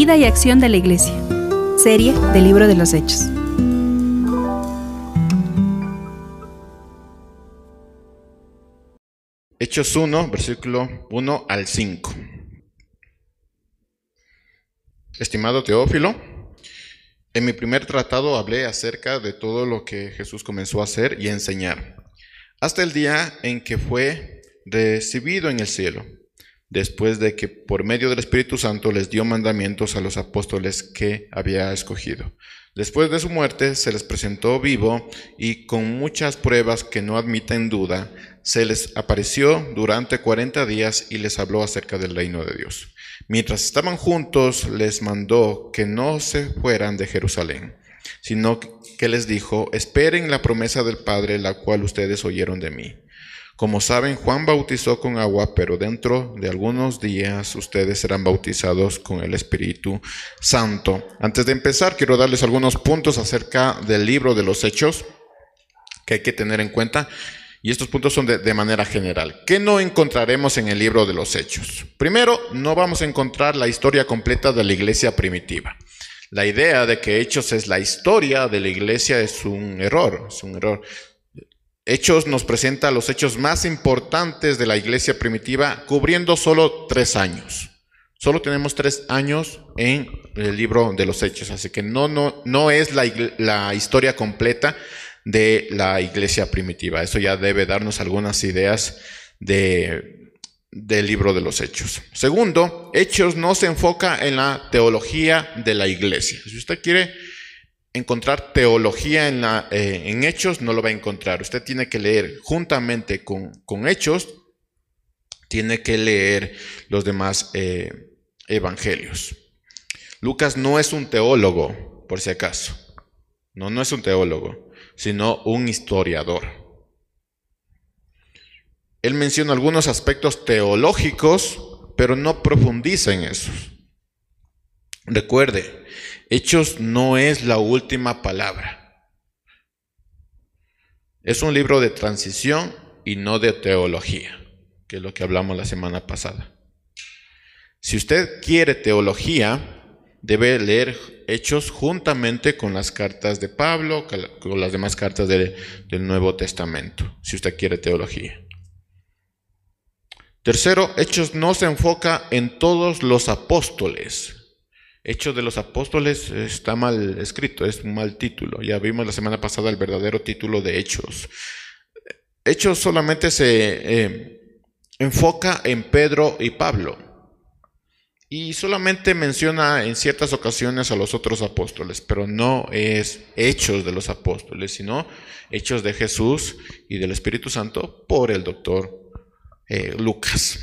vida y acción de la Iglesia. Serie del Libro de los Hechos. Hechos 1, versículo 1 al 5. Estimado Teófilo, en mi primer tratado hablé acerca de todo lo que Jesús comenzó a hacer y enseñar, hasta el día en que fue recibido en el cielo después de que por medio del Espíritu Santo les dio mandamientos a los apóstoles que había escogido. Después de su muerte se les presentó vivo y con muchas pruebas que no admiten duda, se les apareció durante cuarenta días y les habló acerca del reino de Dios. Mientras estaban juntos, les mandó que no se fueran de Jerusalén, sino que les dijo, esperen la promesa del Padre, la cual ustedes oyeron de mí. Como saben, Juan bautizó con agua, pero dentro de algunos días ustedes serán bautizados con el Espíritu Santo. Antes de empezar, quiero darles algunos puntos acerca del libro de los Hechos que hay que tener en cuenta. Y estos puntos son de, manera general. ¿Qué no encontraremos en el libro de los Hechos? Primero, no vamos a encontrar la historia completa de la iglesia primitiva. La idea de que Hechos es la historia de la iglesia es un error, es un error. Hechos nos presenta los hechos más importantes de la iglesia primitiva, cubriendo solo tres años. Solo tenemos tres años en el libro de los hechos, así que no, no, no es la, la historia completa de la iglesia primitiva. Eso ya debe darnos algunas ideas de, del libro de los hechos. Segundo, Hechos no se enfoca en la teología de la iglesia. Si usted quiere encontrar teología en, la, eh, en, hechos, no lo va a encontrar. Usted tiene que leer juntamente con, con hechos, tiene que leer los demás eh, evangelios. Lucas no es un teólogo, por si acaso. No, no es un teólogo, sino un historiador. Él menciona algunos aspectos teológicos, pero no profundiza en esos. Recuerde, Hechos no es la última palabra. Es un libro de transición y no de teología, que es lo que hablamos la semana pasada. Si usted quiere teología, debe leer Hechos juntamente con las cartas de Pablo, con las demás cartas del Nuevo Testamento, si usted quiere teología. Tercero, Hechos no se enfoca en todos los apóstoles, Hechos de los Apóstoles está mal escrito, es un mal título. Ya vimos la semana pasada el verdadero título de Hechos. Hechos solamente se eh, enfoca en Pedro y Pablo. Y solamente menciona en ciertas ocasiones a los otros apóstoles, pero no es hechos de los apóstoles, sino hechos de Jesús y del Espíritu Santo por el doctor eh, Lucas.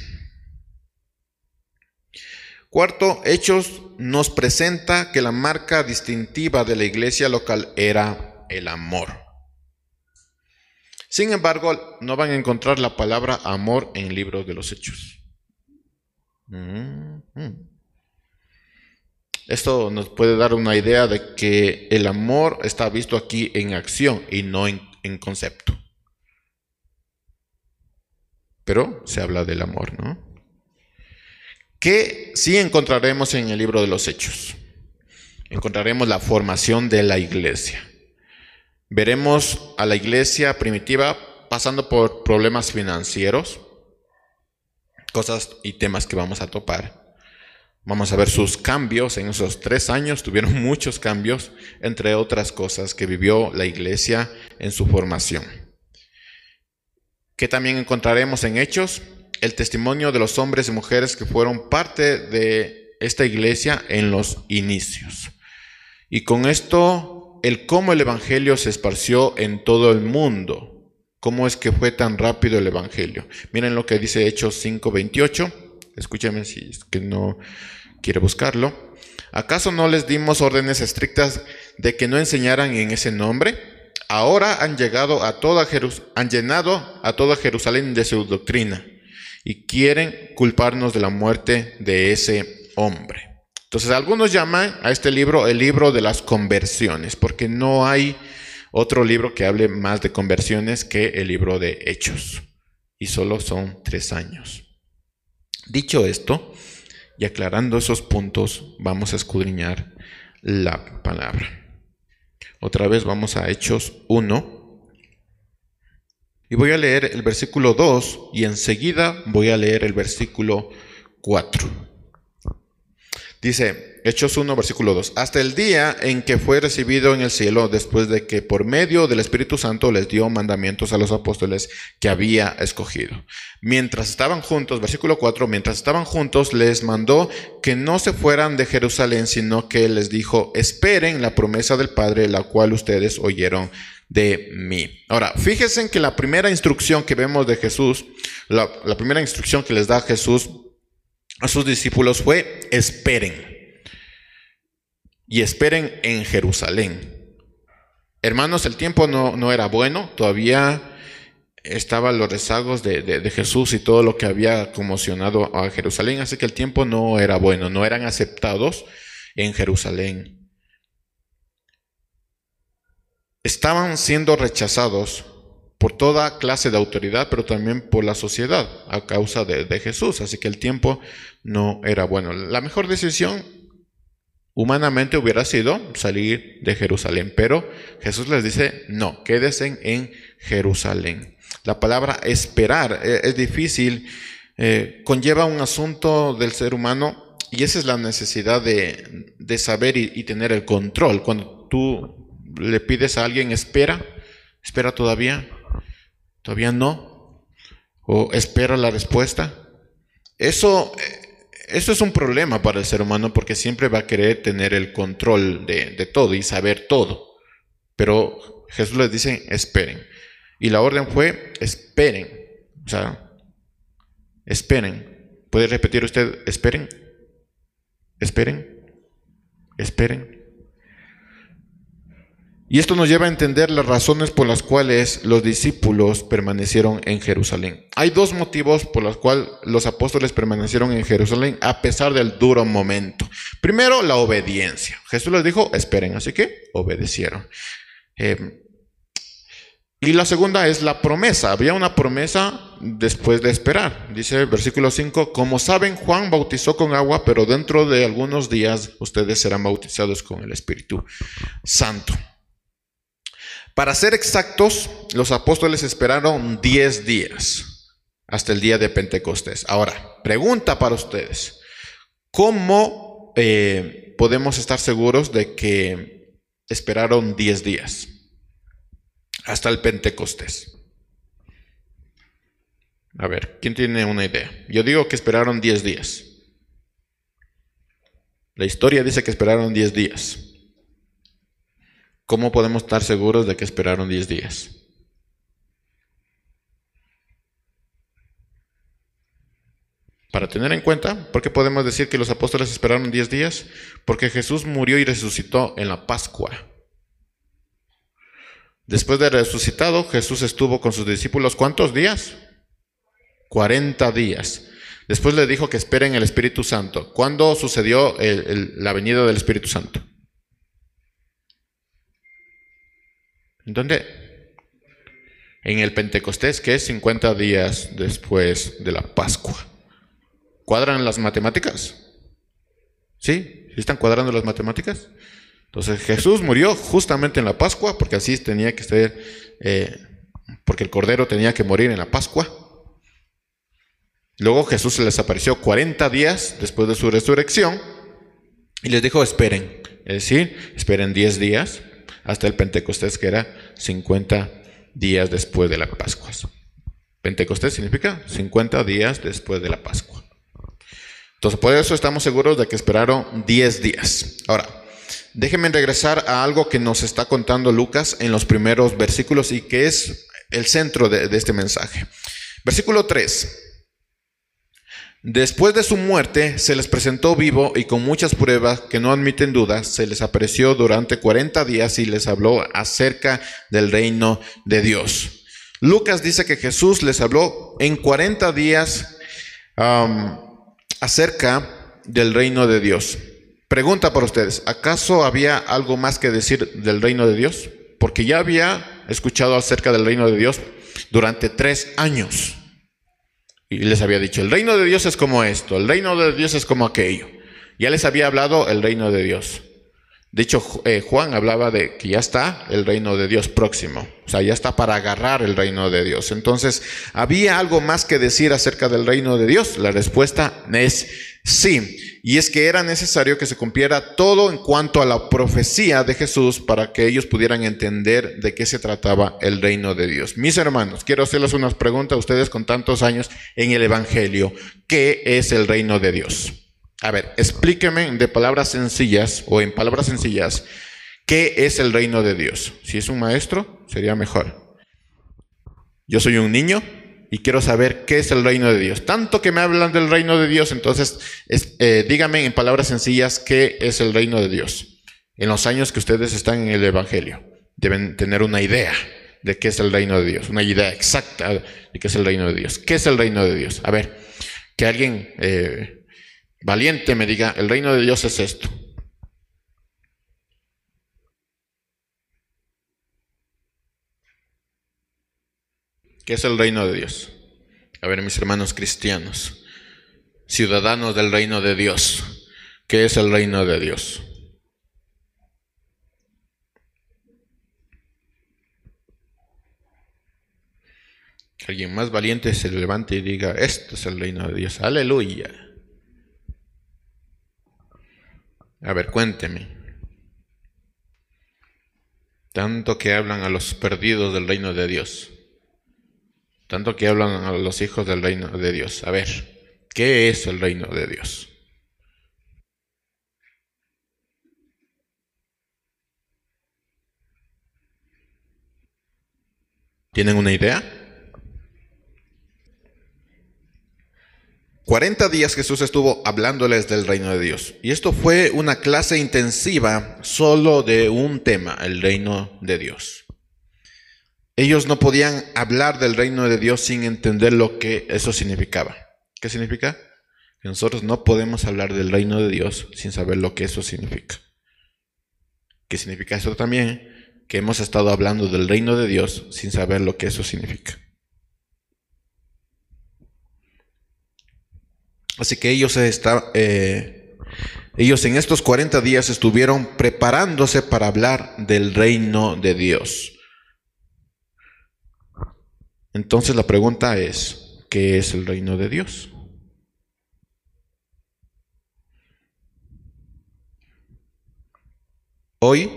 Cuarto, Hechos nos presenta que la marca distintiva de la iglesia local era el amor. Sin embargo, no van a encontrar la palabra amor en el libro de los Hechos. Mm-hmm. Esto nos puede dar una idea de que el amor está visto aquí en acción y no en, en concepto. Pero se habla del amor, ¿no? ¿Qué sí encontraremos en el libro de los Hechos? Encontraremos la formación de la iglesia. Veremos a la iglesia primitiva pasando por problemas financieros, cosas y temas que vamos a topar. Vamos a ver sus cambios en esos tres años, tuvieron muchos cambios, entre otras cosas que vivió la iglesia en su formación. ¿Qué también encontraremos en Hechos? El testimonio de los hombres y mujeres que fueron parte de esta iglesia en los inicios. Y con esto, el cómo el Evangelio se esparció en todo el mundo. ¿Cómo es que fue tan rápido el Evangelio? Miren lo que dice Hechos 5:28. Escúchame si es que no quiere buscarlo. ¿Acaso no les dimos órdenes estrictas de que no enseñaran en ese nombre? Ahora han llegado a toda han llenado a toda Jerusalén de su doctrina y quieren culparnos de la muerte de ese hombre. Entonces algunos llaman a este libro el libro de las conversiones, porque no hay otro libro que hable más de conversiones que el libro de Hechos, y solo son tres años. Dicho esto, y aclarando esos puntos vamos a escudriñar la palabra. Otra vez vamos a Hechos 1. Y voy a leer el versículo 2 y enseguida voy a leer el versículo 4. Dice, Hechos 1, versículo 2, hasta el día en que fue recibido en el cielo, después de que por medio del Espíritu Santo les dio mandamientos a los apóstoles que había escogido. Mientras estaban juntos, versículo 4, mientras estaban juntos, les mandó que no se fueran de Jerusalén, sino que les dijo, esperen la promesa del Padre, la cual ustedes oyeron de mí. Ahora, fíjense en que la primera instrucción que vemos de Jesús, la, primera instrucción que les da Jesús a sus discípulos fue, esperen. Y esperen en Jerusalén. Hermanos, el tiempo no, era bueno, todavía estaban los rezagos de, de, Jesús y todo lo que había conmocionado a Jerusalén, así que el tiempo no era bueno, no eran aceptados en Jerusalén. Estaban siendo rechazados por toda clase de autoridad, pero también por la sociedad a causa de, Jesús. Así que el tiempo no era bueno. La mejor decisión humanamente hubiera sido salir de Jerusalén, pero Jesús les dice, no, quédense en Jerusalén. La palabra esperar eh, es difícil, eh, conlleva un asunto del ser humano y esa es la necesidad de, saber y, y tener el control. Cuando tú le pides a alguien, espera, espera todavía, todavía no, o espera la respuesta. Eso, eso es un problema para el ser humano porque siempre va a querer tener el control de, de todo y saber todo. Pero Jesús les dice, esperen. Y la orden fue, esperen. O sea, esperen. ¿Puede repetir usted, esperen? Esperen. Esperen. Y esto nos lleva a entender las razones por las cuales los discípulos permanecieron en Jerusalén. Hay dos motivos por los cuales los apóstoles permanecieron en Jerusalén a pesar del duro momento. Primero, la obediencia. Jesús les dijo, esperen, así que obedecieron. Eh, y la segunda es la promesa. Había una promesa después de esperar. Dice el versículo 5, como saben, Juan bautizó con agua, pero dentro de algunos días ustedes serán bautizados con el Espíritu Santo. Para ser exactos, los apóstoles esperaron 10 días hasta el día de Pentecostés. Ahora, pregunta para ustedes. ¿Cómo eh, podemos estar seguros de que esperaron 10 días hasta el Pentecostés? A ver, ¿quién tiene una idea? Yo digo que esperaron 10 días. La historia dice que esperaron 10 días. ¿Cómo podemos estar seguros de que esperaron 10 días? Para tener en cuenta, ¿por qué podemos decir que los apóstoles esperaron 10 días? Porque Jesús murió y resucitó en la Pascua. Después de resucitado, Jesús estuvo con sus discípulos ¿cuántos días? 40 días. Después le dijo que esperen el Espíritu Santo. ¿Cuándo sucedió la venida del Espíritu Santo? ¿Dónde? En el Pentecostés, que es 50 días después de la Pascua. ¿Cuadran las matemáticas? ¿Sí? ¿Sí están cuadrando las matemáticas? Entonces Jesús murió justamente en la Pascua, porque así tenía que ser, eh, porque el Cordero tenía que morir en la Pascua. Luego Jesús se les apareció 40 días después de su resurrección y les dijo, esperen, es decir, esperen 10 días hasta el Pentecostés, que era 50 días después de la Pascua. Pentecostés significa 50 días después de la Pascua. Entonces, por eso estamos seguros de que esperaron 10 días. Ahora, déjenme regresar a algo que nos está contando Lucas en los primeros versículos y que es el centro de, de este mensaje. Versículo 3. Después de su muerte, se les presentó vivo y con muchas pruebas que no admiten dudas, se les apareció durante 40 días y les habló acerca del reino de Dios. Lucas dice que Jesús les habló en 40 días acerca del reino de Dios. Pregunta para ustedes, ¿acaso había algo más que decir del reino de Dios? Porque ya había escuchado acerca del reino de Dios durante tres años. Y les había dicho, el reino de Dios es como esto, el reino de Dios es como aquello. Ya les había hablado el reino de Dios. De hecho, eh, Juan hablaba de que ya está el reino de Dios próximo, o sea, ya está para agarrar el reino de Dios. Entonces, ¿había algo más que decir acerca del reino de Dios? La respuesta es sí. Y es que era necesario que se cumpliera todo en cuanto a la profecía de Jesús para que ellos pudieran entender de qué se trataba el reino de Dios. Mis hermanos, quiero hacerles unas preguntas a ustedes con tantos años en el Evangelio. ¿Qué es el reino de Dios? A ver, explíqueme de palabras sencillas o en palabras sencillas, ¿qué es el reino de Dios? Si es un maestro, sería mejor. Yo soy un niño y quiero saber qué es el reino de Dios. Tanto que me hablan del reino de Dios, entonces eh, dígame en palabras sencillas qué es el reino de Dios. En los años que ustedes están en el Evangelio, deben tener una idea de qué es el reino de Dios, una idea exacta de qué es el reino de Dios. ¿Qué es el reino de Dios? A ver, que alguien... Eh, valiente me diga, el reino de Dios es esto. ¿Qué es el reino de Dios? A ver, mis hermanos cristianos, ciudadanos del reino de Dios, ¿qué es el reino de Dios? Que alguien más valiente se levante y diga, esto es el reino de Dios, aleluya. A ver, cuénteme. Tanto que hablan a los perdidos del reino de Dios. Tanto que hablan a los hijos del reino de Dios. A ver, ¿qué es el reino de Dios? ¿Tienen una idea? 40 días Jesús estuvo hablándoles del reino de Dios. Y esto fue una clase intensiva solo de un tema, el reino de Dios. Ellos no podían hablar del reino de Dios sin entender lo que eso significaba. ¿Qué significa? Que nosotros no podemos hablar del reino de Dios sin saber lo que eso significa. ¿Qué significa eso también? Que hemos estado hablando del reino de Dios sin saber lo que eso significa. Así que ellos, eh, ellos en estos 40 días estuvieron preparándose para hablar del reino de Dios. Entonces la pregunta es, ¿qué es el reino de Dios? Hoy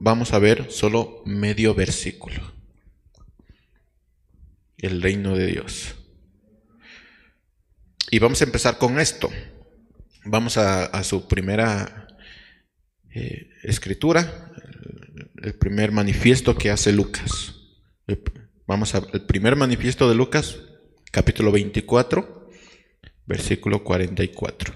vamos a ver solo medio versículo. El reino de Dios. Y vamos a empezar con esto. Vamos a, su primera eh, escritura, el primer manifiesto que hace Lucas. Vamos al primer manifiesto de Lucas, capítulo 24, versículo 44.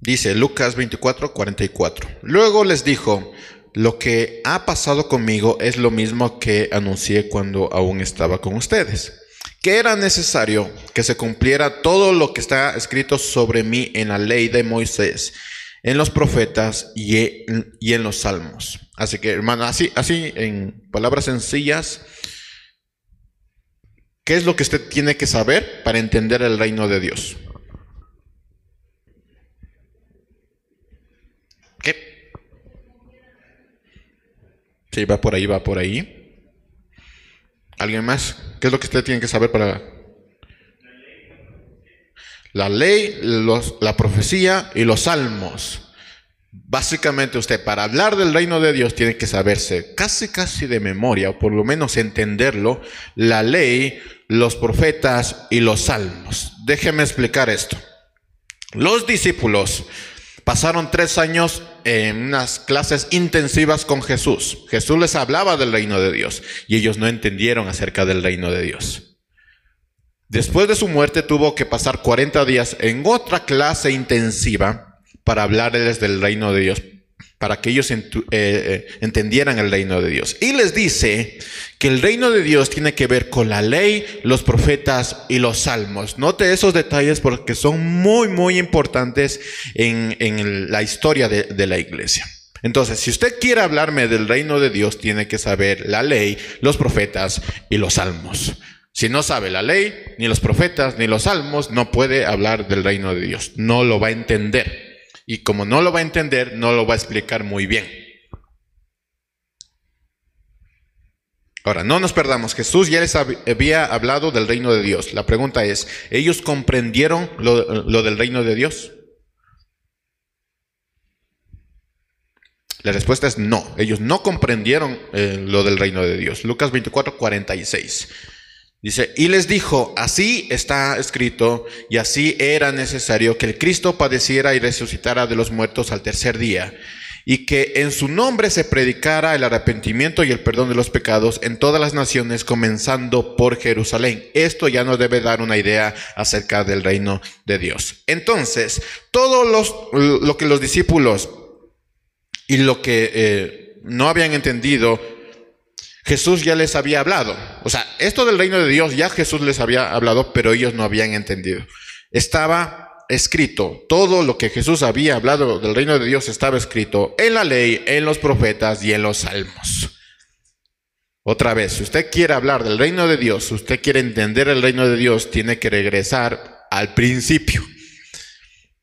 Dice Lucas 24, 44. Luego les dijo, lo que ha pasado conmigo es lo mismo que anuncié cuando aún estaba con ustedes, que era necesario que se cumpliera todo lo que está escrito sobre mí en la ley de Moisés, en los profetas y en, los salmos. Así que, hermano, así, así en palabras sencillas, ¿qué es lo que usted tiene que saber para entender el reino de Dios? Sí, va por ahí, va por ahí. ¿Alguien más? ¿Qué es lo que usted tiene que saber para... La ley, la profecía y los salmos. Básicamente usted para hablar del reino de Dios tiene que saberse casi casi de memoria, o por lo menos entenderlo, la ley, los profetas y los salmos. Déjeme explicar esto. Los discípulos pasaron tres años en unas clases intensivas con Jesús. Jesús les hablaba del reino de Dios y ellos no entendieron acerca del reino de Dios. Después de su muerte tuvo que pasar 40 días en otra clase intensiva para hablarles del reino de Dios para que ellos eh, eh, entendieran el reino de Dios. Y les dice que el reino de Dios tiene que ver con la ley, los profetas y los salmos. Note esos detalles porque son muy, muy importantes en, la historia de, de la iglesia. Entonces, si usted quiere hablarme del reino de Dios, tiene que saber la ley, los profetas y los salmos. Si no sabe la ley, ni los profetas, ni los salmos, no puede hablar del reino de Dios. No lo va a entender. Y como no lo va a entender, no lo va a explicar muy bien. Ahora, no nos perdamos. Jesús ya les había hablado del reino de Dios. La pregunta es, ¿ellos comprendieron lo, del reino de Dios? La respuesta es no. Ellos no comprendieron eh, lo del reino de Dios. Lucas 24, 46. Dice, y les dijo, así está escrito, y así era necesario que el Cristo padeciera y resucitara de los muertos al tercer día, y que en su nombre se predicara el arrepentimiento y el perdón de los pecados en todas las naciones, comenzando por Jerusalén. Esto ya nos debe dar una idea acerca del reino de Dios. Entonces, todo lo que los discípulos y lo que eh, no habían entendido, Jesús ya les había hablado. O sea, esto del reino de Dios ya Jesús les había hablado, pero ellos no habían entendido. Estaba escrito, todo lo que Jesús había hablado del reino de Dios estaba escrito en la ley, en los profetas y en los salmos. Otra vez, si usted quiere hablar del reino de Dios, si usted quiere entender el reino de Dios, tiene que regresar al principio.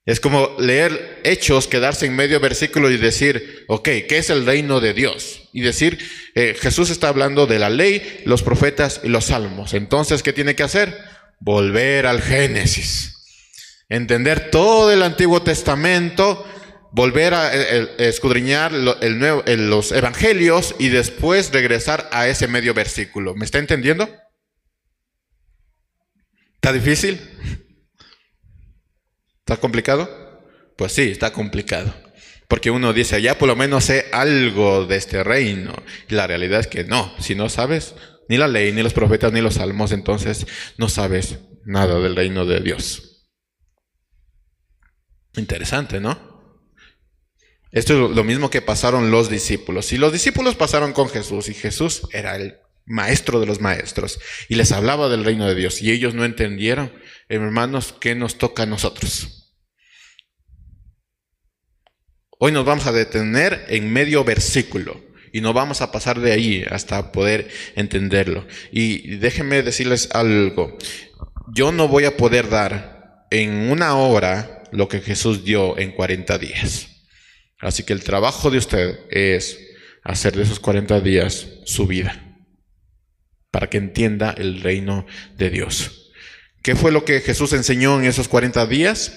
Es como leer hechos, quedarse en medio versículo y decir, ok, ¿qué es el reino de Dios? Y decir, eh, Jesús está hablando de la ley, los profetas y los salmos. Entonces, ¿qué tiene que hacer? Volver al Génesis. Entender todo el Antiguo Testamento, volver a escudriñar los evangelios y después regresar a ese medio versículo. ¿Me está entendiendo? ¿Está difícil? ¿Está complicado? Pues sí, está complicado. Porque uno dice, ya por lo menos sé algo de este reino. Y la realidad es que no. Si no sabes ni la ley, ni los profetas, ni los salmos, entonces no sabes nada del reino de Dios. Interesante, ¿no? Esto es lo mismo que pasaron los discípulos. Si los discípulos pasaron con Jesús y Jesús era el maestro de los maestros y les hablaba del reino de Dios y ellos no entendieron, hermanos, ¿qué nos toca a nosotros? Hoy nos vamos a detener en medio versículo y no vamos a pasar de ahí hasta poder entenderlo. Y déjenme decirles algo, yo no voy a poder dar en una hora lo que Jesús dio en 40 días. Así que el trabajo de usted es hacer de esos 40 días su vida para que entienda el reino de Dios. ¿Qué fue lo que Jesús enseñó en esos 40 días?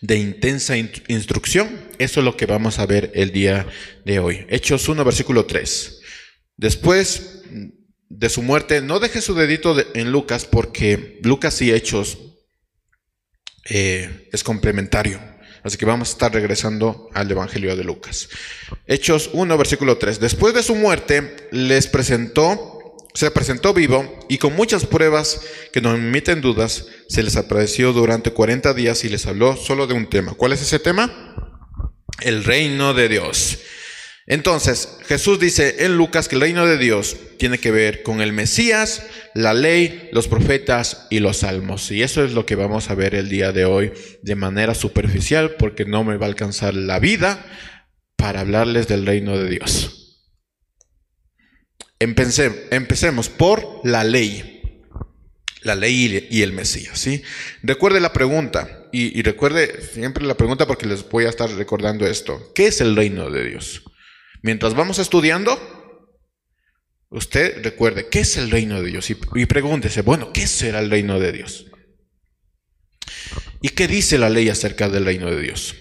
De intensa instrucción. Eso es lo que vamos a ver el día de hoy. Hechos 1, versículo 3. Después de su muerte, no deje su dedito en Lucas porque Lucas y Hechos eh, es complementario. Así que vamos a estar regresando al Evangelio de Lucas. Hechos 1, versículo 3. Después de su muerte, les presentó, se presentó vivo y con muchas pruebas que no emiten dudas, se les apareció durante 40 días y les habló solo de un tema. ¿Cuál es ese tema? El reino de Dios. Entonces, Jesús dice en Lucas que el reino de Dios tiene que ver con el Mesías, la ley, los profetas y los salmos. Y eso es lo que vamos a ver el día de hoy de manera superficial porque no me va a alcanzar la vida para hablarles del reino de Dios. Empecemos por la ley. La ley y el Mesías, ¿sí? Recuerde la pregunta, y, y recuerde siempre la pregunta porque les voy a estar recordando esto. ¿Qué es el reino de Dios? Mientras vamos estudiando, usted recuerde, ¿qué es el reino de Dios? Y, pregúntese, bueno, ¿qué será el reino de Dios? ¿Y qué dice la ley acerca del reino de Dios?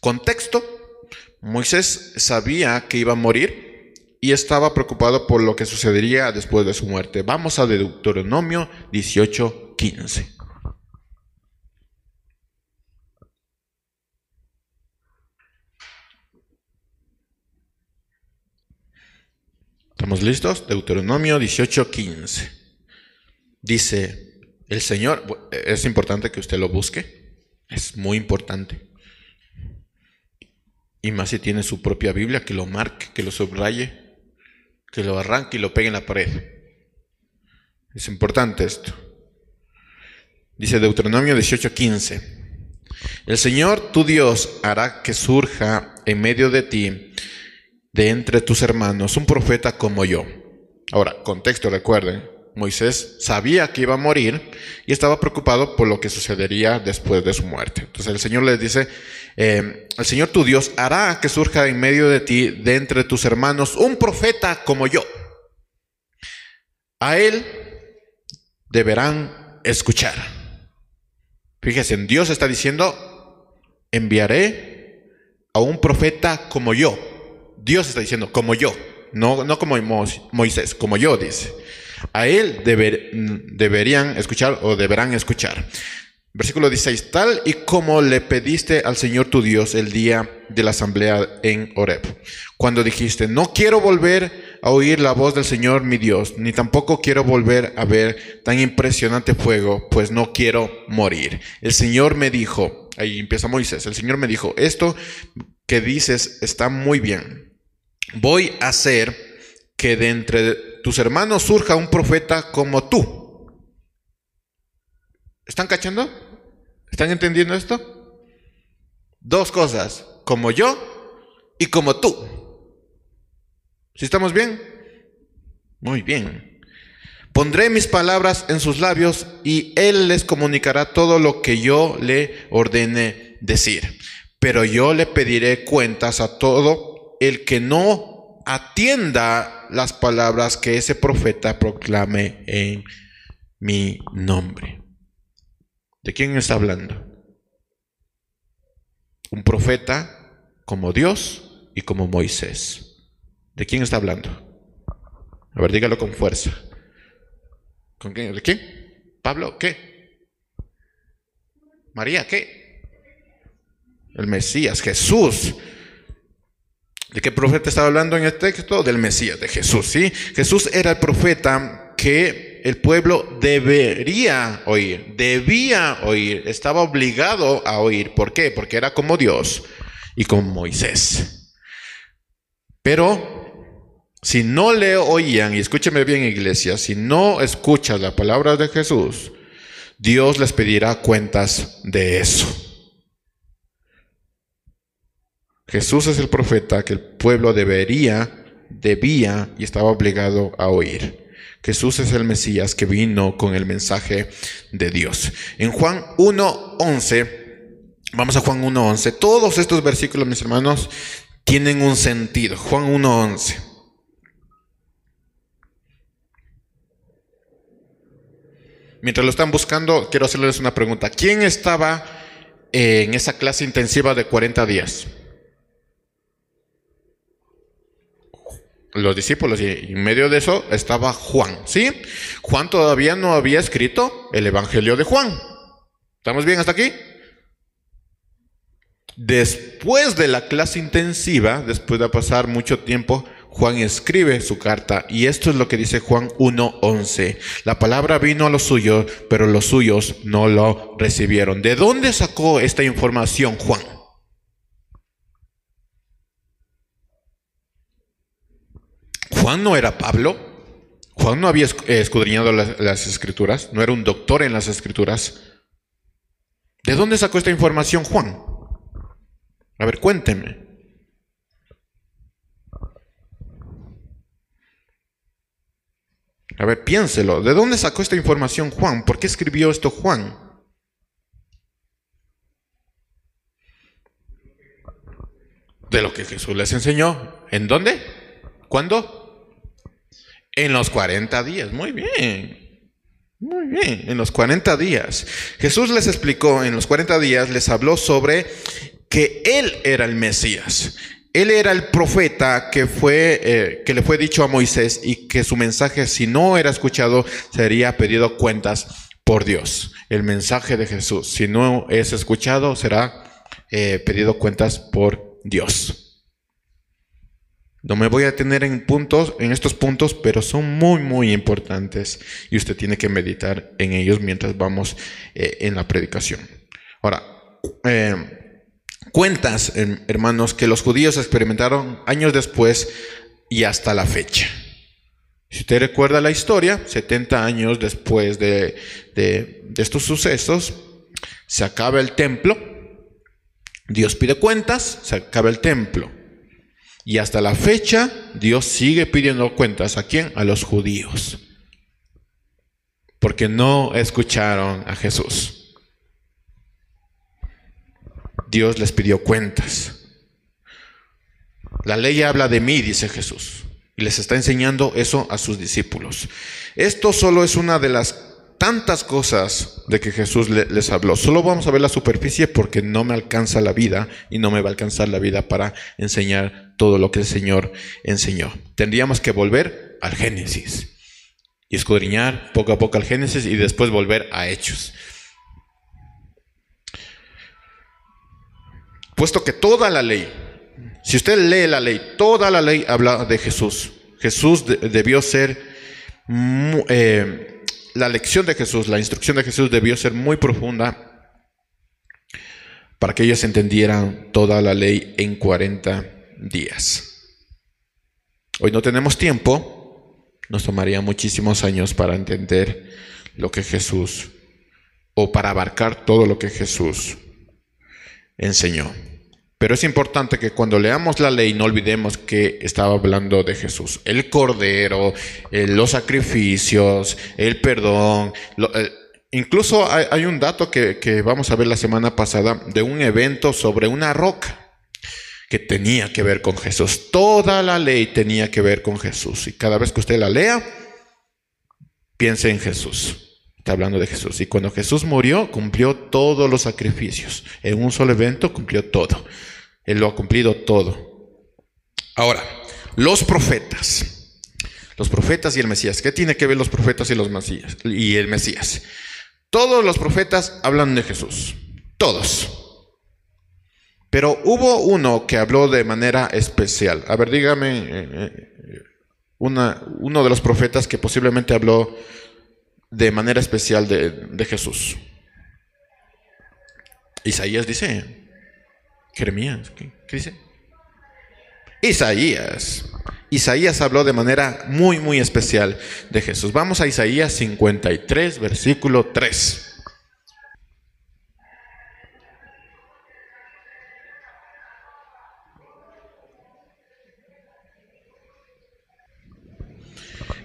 Contexto, Moisés sabía que iba a morir y estaba preocupado por lo que sucedería después de su muerte. Vamos a Deuteronomio 18, 15. ¿Estamos listos? Deuteronomio 18:15. Dice, el Señor, es importante que usted lo busque, es muy importante. Y más si tiene su propia Biblia, que lo marque, que lo subraye, que lo arranque y lo pegue en la pared. Es importante esto. Dice Deuteronomio 18:15. El Señor tu Dios hará que surja en medio de ti, de entre tus hermanos, un profeta como yo. Ahora, contexto, recuerden, Moisés sabía que iba a morir y estaba preocupado por lo que sucedería después de su muerte. Entonces el Señor le dice, eh, el Señor tu Dios hará que surja en medio de ti, de entre tus hermanos, un profeta como yo. A él deberán escuchar. Fíjense, Dios está diciendo, enviaré a un profeta como yo. Dios está diciendo, como yo, no, no como Moisés, como yo dice. A él deberían escuchar o deberán escuchar. Versículo 16, tal y como le pediste al Señor tu Dios el día de la asamblea en Horeb, cuando dijiste, no quiero volver a oír la voz del Señor mi Dios, ni tampoco quiero volver a ver tan impresionante fuego, pues no quiero morir. El Señor me dijo, ahí empieza Moisés, el Señor me dijo, esto que dices está muy bien, voy a hacer que de entre tus hermanos surja un profeta como tú ¿Están cachando? ¿Están entendiendo esto? Dos cosas, como yo y como tú. ¿Sí estamos bien? Muy bien. Pondré mis palabras en sus labios y él les comunicará todo lo que yo le ordene decir. Pero yo le pediré cuentas a todo el que no atienda las palabras que ese profeta proclame en mi nombre. ¿De quién está hablando? Un profeta como Dios y como Moisés. ¿De quién está hablando? A ver, dígalo con fuerza. ¿Con quién? ¿De quién? ¿Pablo? ¿Qué? ¿María? ¿Qué? El Mesías, Jesús. ¿De qué profeta estaba hablando en el texto? Del Mesías, de Jesús, ¿sí? Jesús era el profeta que el pueblo debería oír, debía oír, estaba obligado a oír. ¿Por qué? Porque era como Dios y como Moisés. Pero si no le oían, y escúcheme bien iglesia, si no escuchas la palabra de Jesús, Dios les pedirá cuentas de eso. Jesús es el profeta que el pueblo debería, debía y estaba obligado a oír. Jesús es el Mesías que vino con el mensaje de Dios. En Juan 1.11, vamos a Juan 1.11, todos estos versículos, mis hermanos, tienen un sentido. Juan 1.11. Mientras lo están buscando, quiero hacerles una pregunta. ¿Quién estaba en esa clase intensiva de 40 días? Los discípulos y en medio de eso estaba Juan, ¿sí? Juan todavía no había escrito el Evangelio de Juan. ¿Estamos bien hasta aquí? Después de la clase intensiva, después de pasar mucho tiempo, Juan escribe su carta y esto es lo que dice Juan 1.11. La palabra vino a los suyos, pero los suyos no lo recibieron. ¿De dónde sacó esta información Juan? Juan no era Pablo. Juan no había eh, escudriñado las, escrituras, no era un doctor en las escrituras. ¿De dónde sacó esta información Juan? A ver, cuénteme. A ver, piénselo. ¿De dónde sacó esta información Juan? ¿Por qué escribió esto Juan? De lo que Jesús les enseñó. ¿En dónde? ¿Cuándo? En los 40 días, muy bien. Muy bien, en los 40 días. Jesús les explicó, en los 40 días les habló sobre que Él era el Mesías. Él era el profeta que, fue, eh, que le fue dicho a Moisés y que su mensaje, si no era escuchado, sería pedido cuentas por Dios. El mensaje de Jesús, si no es escuchado, será eh, pedido cuentas por Dios. No me voy a tener en puntos, en estos puntos, pero son muy, muy importantes y usted tiene que meditar en ellos mientras vamos eh, en la predicación. Ahora, eh, cuentas, hermanos, que los judíos experimentaron años después y hasta la fecha. Si usted recuerda la historia, 70 años después de, de estos sucesos, se acaba el templo, Dios pide cuentas, se acaba el templo. Y hasta la fecha Dios sigue pidiendo cuentas. ¿A quién? A los judíos. Porque no escucharon a Jesús. Dios les pidió cuentas. La ley habla de mí, dice Jesús. Y les está enseñando eso a sus discípulos. Esto solo es una de las tantas cosas de que Jesús les habló. Solo vamos a ver la superficie porque no me alcanza la vida y no me va a alcanzar la vida para enseñar todo lo que el Señor enseñó. Tendríamos que volver al Génesis y escudriñar poco a poco al Génesis y después volver a Hechos. Puesto que toda la ley, si usted lee la ley, toda la ley habla de Jesús. Jesús debió ser eh, la lección de Jesús, la instrucción de Jesús debió ser muy profunda para que ellos entendieran toda la ley en 40 días. Hoy no tenemos tiempo, nos tomaría muchísimos años para entender lo que Jesús, o para abarcar todo lo que Jesús enseñó. Pero es importante que cuando leamos la ley no olvidemos que estaba hablando de Jesús. El cordero, eh, los sacrificios, el perdón. Eh, incluso hay, un dato que, que vamos a ver la semana pasada de un evento sobre una roca que tenía que ver con Jesús. Toda la ley tenía que ver con Jesús. Y cada vez que usted la lea, piense en Jesús. Está hablando de Jesús. Y cuando Jesús murió, cumplió todos los sacrificios. En un solo evento cumplió todo. Él lo ha cumplido todo. Ahora, los profetas. Los profetas y el Mesías. ¿Qué tiene que ver los profetas y los Mesías y el Mesías? Todos los profetas hablan de Jesús. Todos. Pero hubo uno que habló de manera especial. A ver, dígame eh, eh, una, uno de los profetas que posiblemente habló de manera especial de, de Jesús. Isaías dice, Jeremías, ¿qué, dice? Isaías. Isaías habló de manera muy, muy especial de Jesús. Vamos a Isaías 53, versículo 3.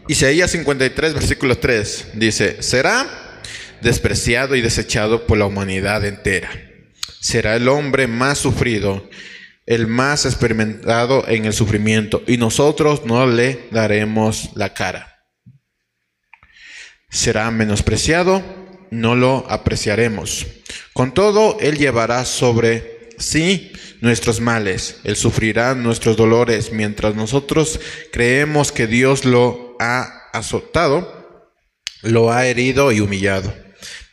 Isaías 53, versículo 3 dice, será despreciado y desechado por la humanidad entera será el hombre más sufrido, el más experimentado en el sufrimiento, y nosotros no le daremos la cara. Será menospreciado, no lo apreciaremos. Con todo, Él llevará sobre sí nuestros males, Él sufrirá nuestros dolores, mientras nosotros creemos que Dios lo ha azotado, lo ha herido y humillado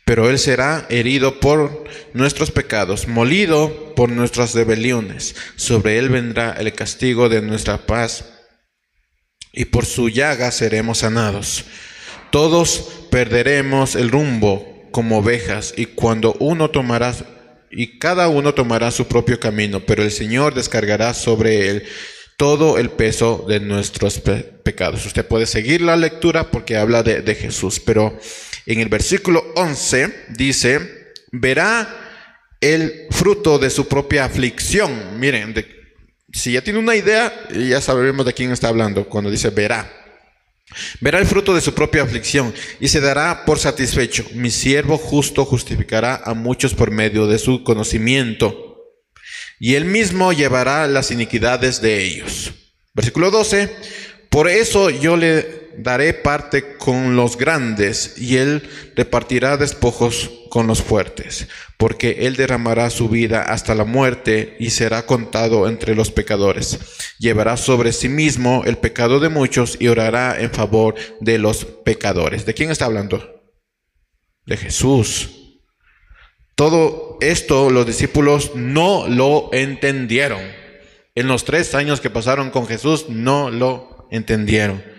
pero Él será herido por nuestros pecados, molido por nuestras rebeliones. Sobre Él vendrá el castigo de nuestra paz, y por su llaga seremos sanados. Todos perderemos el rumbo como ovejas, y cuando uno tomará y cada uno tomará su propio camino, pero el Señor descargará sobre él todo el peso de nuestros pecados. Usted puede seguir la lectura porque habla de, de Jesús, pero en el versículo 11 dice, verá el fruto de su propia aflicción. Miren, si ya tiene una idea, ya sabremos de quién está hablando cuando dice verá. Verá el fruto de su propia aflicción y se dará por satisfecho. Mi siervo justo justificará a muchos por medio de su conocimiento y él mismo llevará las iniquidades de ellos. Versículo 12. Por eso yo le daré parte con los grandes y él repartirá despojos con los fuertes, porque él derramará su vida hasta la muerte y será contado entre los pecadores. Llevará sobre sí mismo el pecado de muchos y orará en favor de los pecadores. ¿De quién está hablando? De Jesús. Todo esto los discípulos no lo entendieron. En los tres años que pasaron con Jesús no lo entendieron.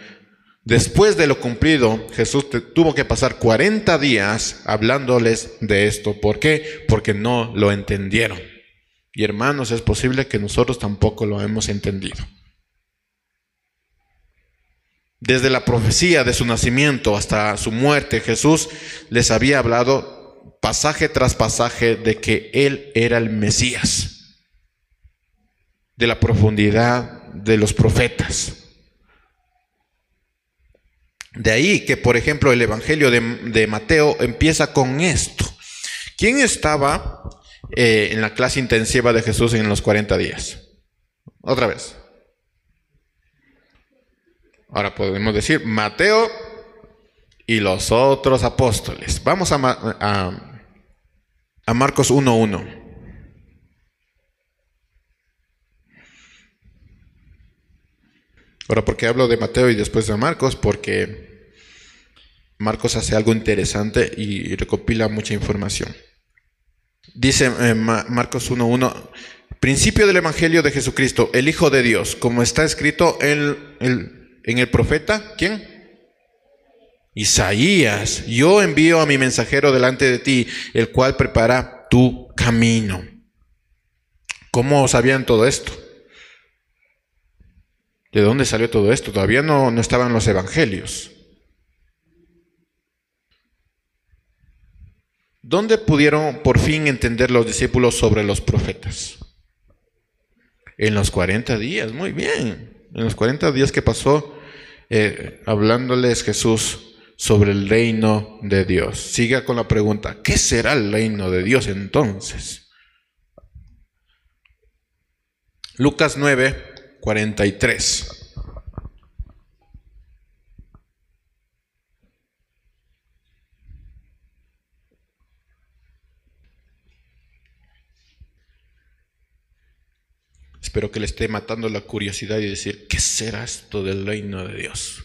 Después de lo cumplido, Jesús tuvo que pasar 40 días hablándoles de esto. ¿Por qué? Porque no lo entendieron. Y hermanos, es posible que nosotros tampoco lo hemos entendido. Desde la profecía de su nacimiento hasta su muerte, Jesús les había hablado pasaje tras pasaje de que Él era el Mesías de la profundidad de los profetas. De ahí que, por ejemplo, el Evangelio de, Mateo empieza con esto. ¿Quién estaba eh, en la clase intensiva de Jesús en los 40 días? Otra vez. Ahora podemos decir Mateo y los otros apóstoles. Vamos a, a, a Marcos 1.1. Ahora, ¿por qué hablo de Mateo y después de Marcos? Porque Marcos hace algo interesante y recopila mucha información. Dice eh, Marcos 1.1, principio del Evangelio de Jesucristo, el Hijo de Dios, como está escrito en el, en el profeta, ¿quién? Isaías, yo envío a mi mensajero delante de ti, el cual prepara tu camino. ¿Cómo sabían todo esto? ¿De dónde salió todo esto? Todavía no, no estaban los evangelios. ¿Dónde pudieron por fin entender los discípulos sobre los profetas? En los 40 días, muy bien. En los 40 días que pasó eh, hablándoles Jesús sobre el reino de Dios. Siga con la pregunta, ¿qué será el reino de Dios entonces? Lucas 9, 43. Espero que le esté matando la curiosidad y decir, ¿qué será esto del reino de Dios?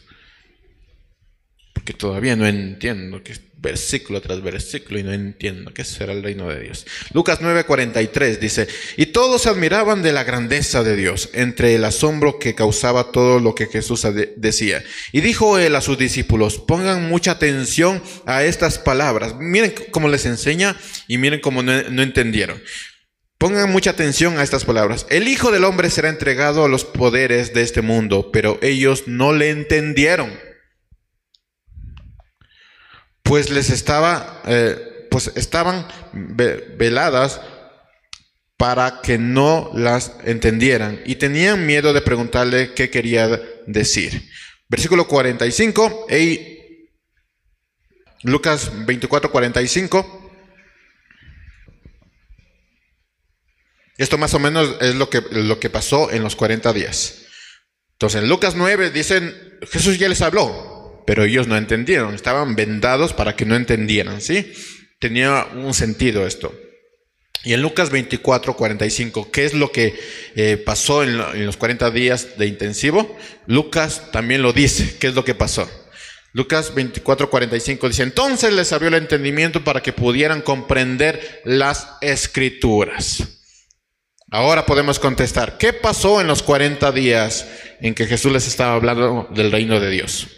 Porque todavía no entiendo que versículo tras versículo y no entiendo qué será el reino de Dios. Lucas 9:43 dice, y todos admiraban de la grandeza de Dios, entre el asombro que causaba todo lo que Jesús decía. Y dijo él a sus discípulos, pongan mucha atención a estas palabras. Miren cómo les enseña y miren cómo no, no entendieron. Pongan mucha atención a estas palabras. El Hijo del Hombre será entregado a los poderes de este mundo, pero ellos no le entendieron pues les estaba, eh, pues estaban veladas para que no las entendieran y tenían miedo de preguntarle qué quería decir. Versículo 45, y Lucas 24, 45. Esto más o menos es lo que, lo que pasó en los 40 días. Entonces en Lucas 9 dicen, Jesús ya les habló, pero ellos no entendieron, estaban vendados para que no entendieran, ¿sí? Tenía un sentido esto. Y en Lucas 24, 45, ¿qué es lo que eh, pasó en, en, los 40 días de intensivo? Lucas también lo dice, ¿qué es lo que pasó? Lucas 24, 45 dice, entonces les abrió el entendimiento para que pudieran comprender las escrituras. Ahora podemos contestar, ¿qué pasó en los 40 días en que Jesús les estaba hablando del reino de Dios?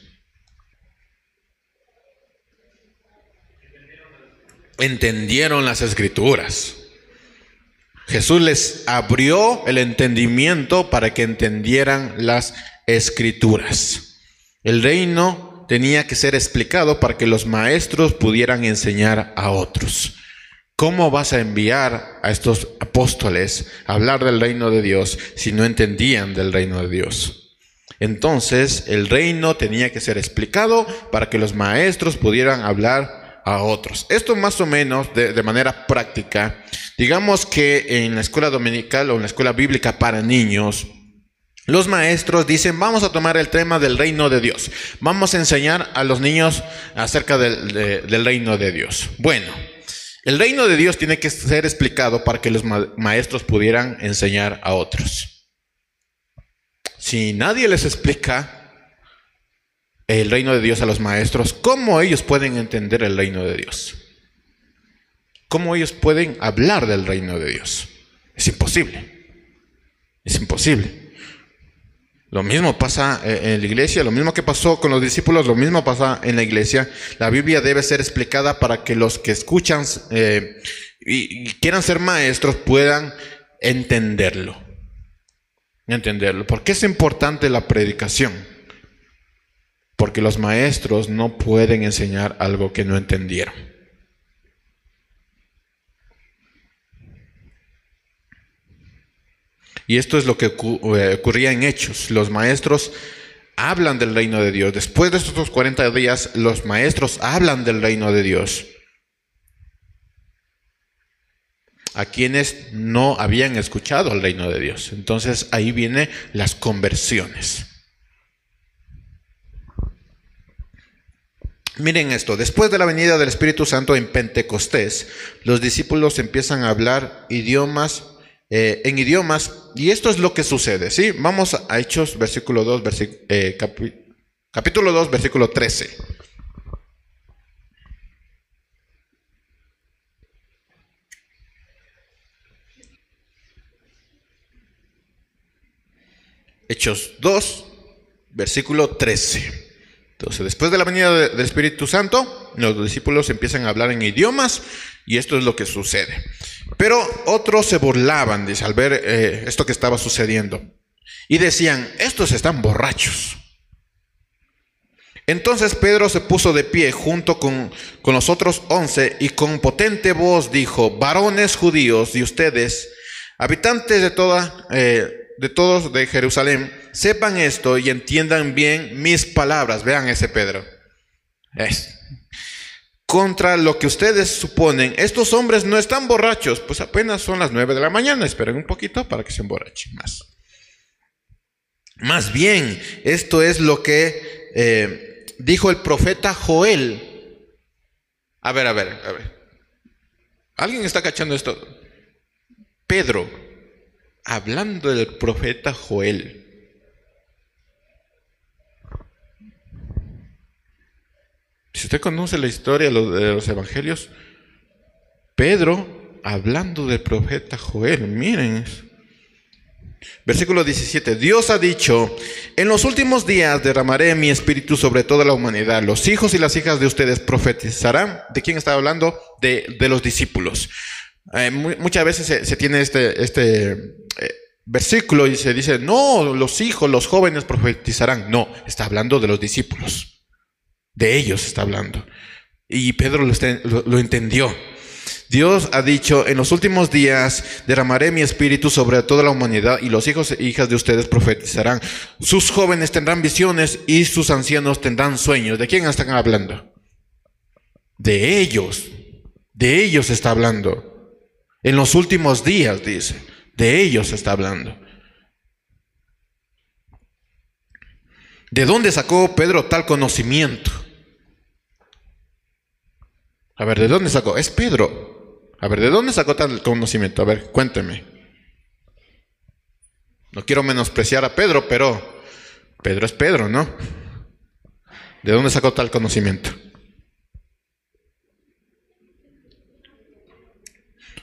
Entendieron las escrituras. Jesús les abrió el entendimiento para que entendieran las escrituras. El reino tenía que ser explicado para que los maestros pudieran enseñar a otros. ¿Cómo vas a enviar a estos apóstoles a hablar del reino de Dios si no entendían del reino de Dios? Entonces el reino tenía que ser explicado para que los maestros pudieran hablar a otros. Esto más o menos de, manera práctica, digamos que en la escuela dominical o en la escuela bíblica para niños, los maestros dicen, vamos a tomar el tema del reino de Dios. Vamos a enseñar a los niños acerca del, del reino de Dios. Bueno, el reino de Dios tiene que ser explicado para que los maestros pudieran enseñar a otros. Si nadie les explica, el reino de Dios a los maestros, ¿cómo ellos pueden entender el reino de Dios? ¿Cómo ellos pueden hablar del reino de Dios? Es imposible. Es imposible. Lo mismo pasa eh, en la iglesia, lo mismo que pasó con los discípulos, lo mismo pasa en la iglesia. La Biblia debe ser explicada para que los que escuchan eh, y quieran ser maestros puedan entenderlo. Entenderlo. ¿Por qué es importante la predicación? Porque los maestros no pueden enseñar algo que no entendieron. Y esto es lo que eh, ocurría en Hechos. Los maestros hablan del reino de Dios. Después de estos 40 días, los maestros hablan del reino de Dios. A quienes no habían escuchado el reino de Dios. Entonces ahí vienen las conversiones. Miren esto, después de la venida del Espíritu Santo en Pentecostés, los discípulos empiezan a hablar idiomas, eh, en idiomas, y esto es lo que sucede, ¿sí? Vamos a Hechos, versículo 2, eh, capítulo 2, versículo 13. Hechos 2, versículo 13. Entonces, después de la venida del Espíritu Santo, los discípulos empiezan a hablar en idiomas y esto es lo que sucede. Pero otros se burlaban, dice, al ver eh, esto que estaba sucediendo. Y decían, estos están borrachos. Entonces Pedro se puso de pie junto con, con los otros once y con potente voz dijo, varones judíos y ustedes, habitantes de toda... Eh, de todos de Jerusalén, sepan esto y entiendan bien mis palabras. Vean ese Pedro. Es. Contra lo que ustedes suponen, estos hombres no están borrachos, pues apenas son las nueve de la mañana, esperen un poquito para que se emborrachen más. Más bien, esto es lo que eh, dijo el profeta Joel. A ver, a ver, a ver. ¿Alguien está cachando esto? Pedro, hablando del profeta Joel. Si usted conoce la historia de los evangelios, Pedro hablando del profeta Joel, miren. Versículo 17, Dios ha dicho, en los últimos días derramaré mi espíritu sobre toda la humanidad, los hijos y las hijas de ustedes profetizarán. ¿De quién está hablando? De, de los discípulos. Eh, muchas veces se, tiene este, este eh, versículo y se dice, no, los hijos, los jóvenes profetizarán. No, está hablando de los discípulos. De ellos está hablando. Y Pedro lo, lo entendió. Dios ha dicho, en los últimos días derramaré mi espíritu sobre toda la humanidad y los hijos e hijas de ustedes profetizarán. Sus jóvenes tendrán visiones y sus ancianos tendrán sueños. ¿De quién están hablando? De ellos. De ellos está hablando. En los últimos días, dice. De ellos está hablando. ¿De dónde sacó Pedro tal conocimiento? A ver, ¿de dónde sacó? Es Pedro. A ver, ¿de dónde sacó tal conocimiento? A ver, cuénteme. No quiero menospreciar a Pedro, pero Pedro es Pedro, ¿no? ¿De dónde sacó tal conocimiento?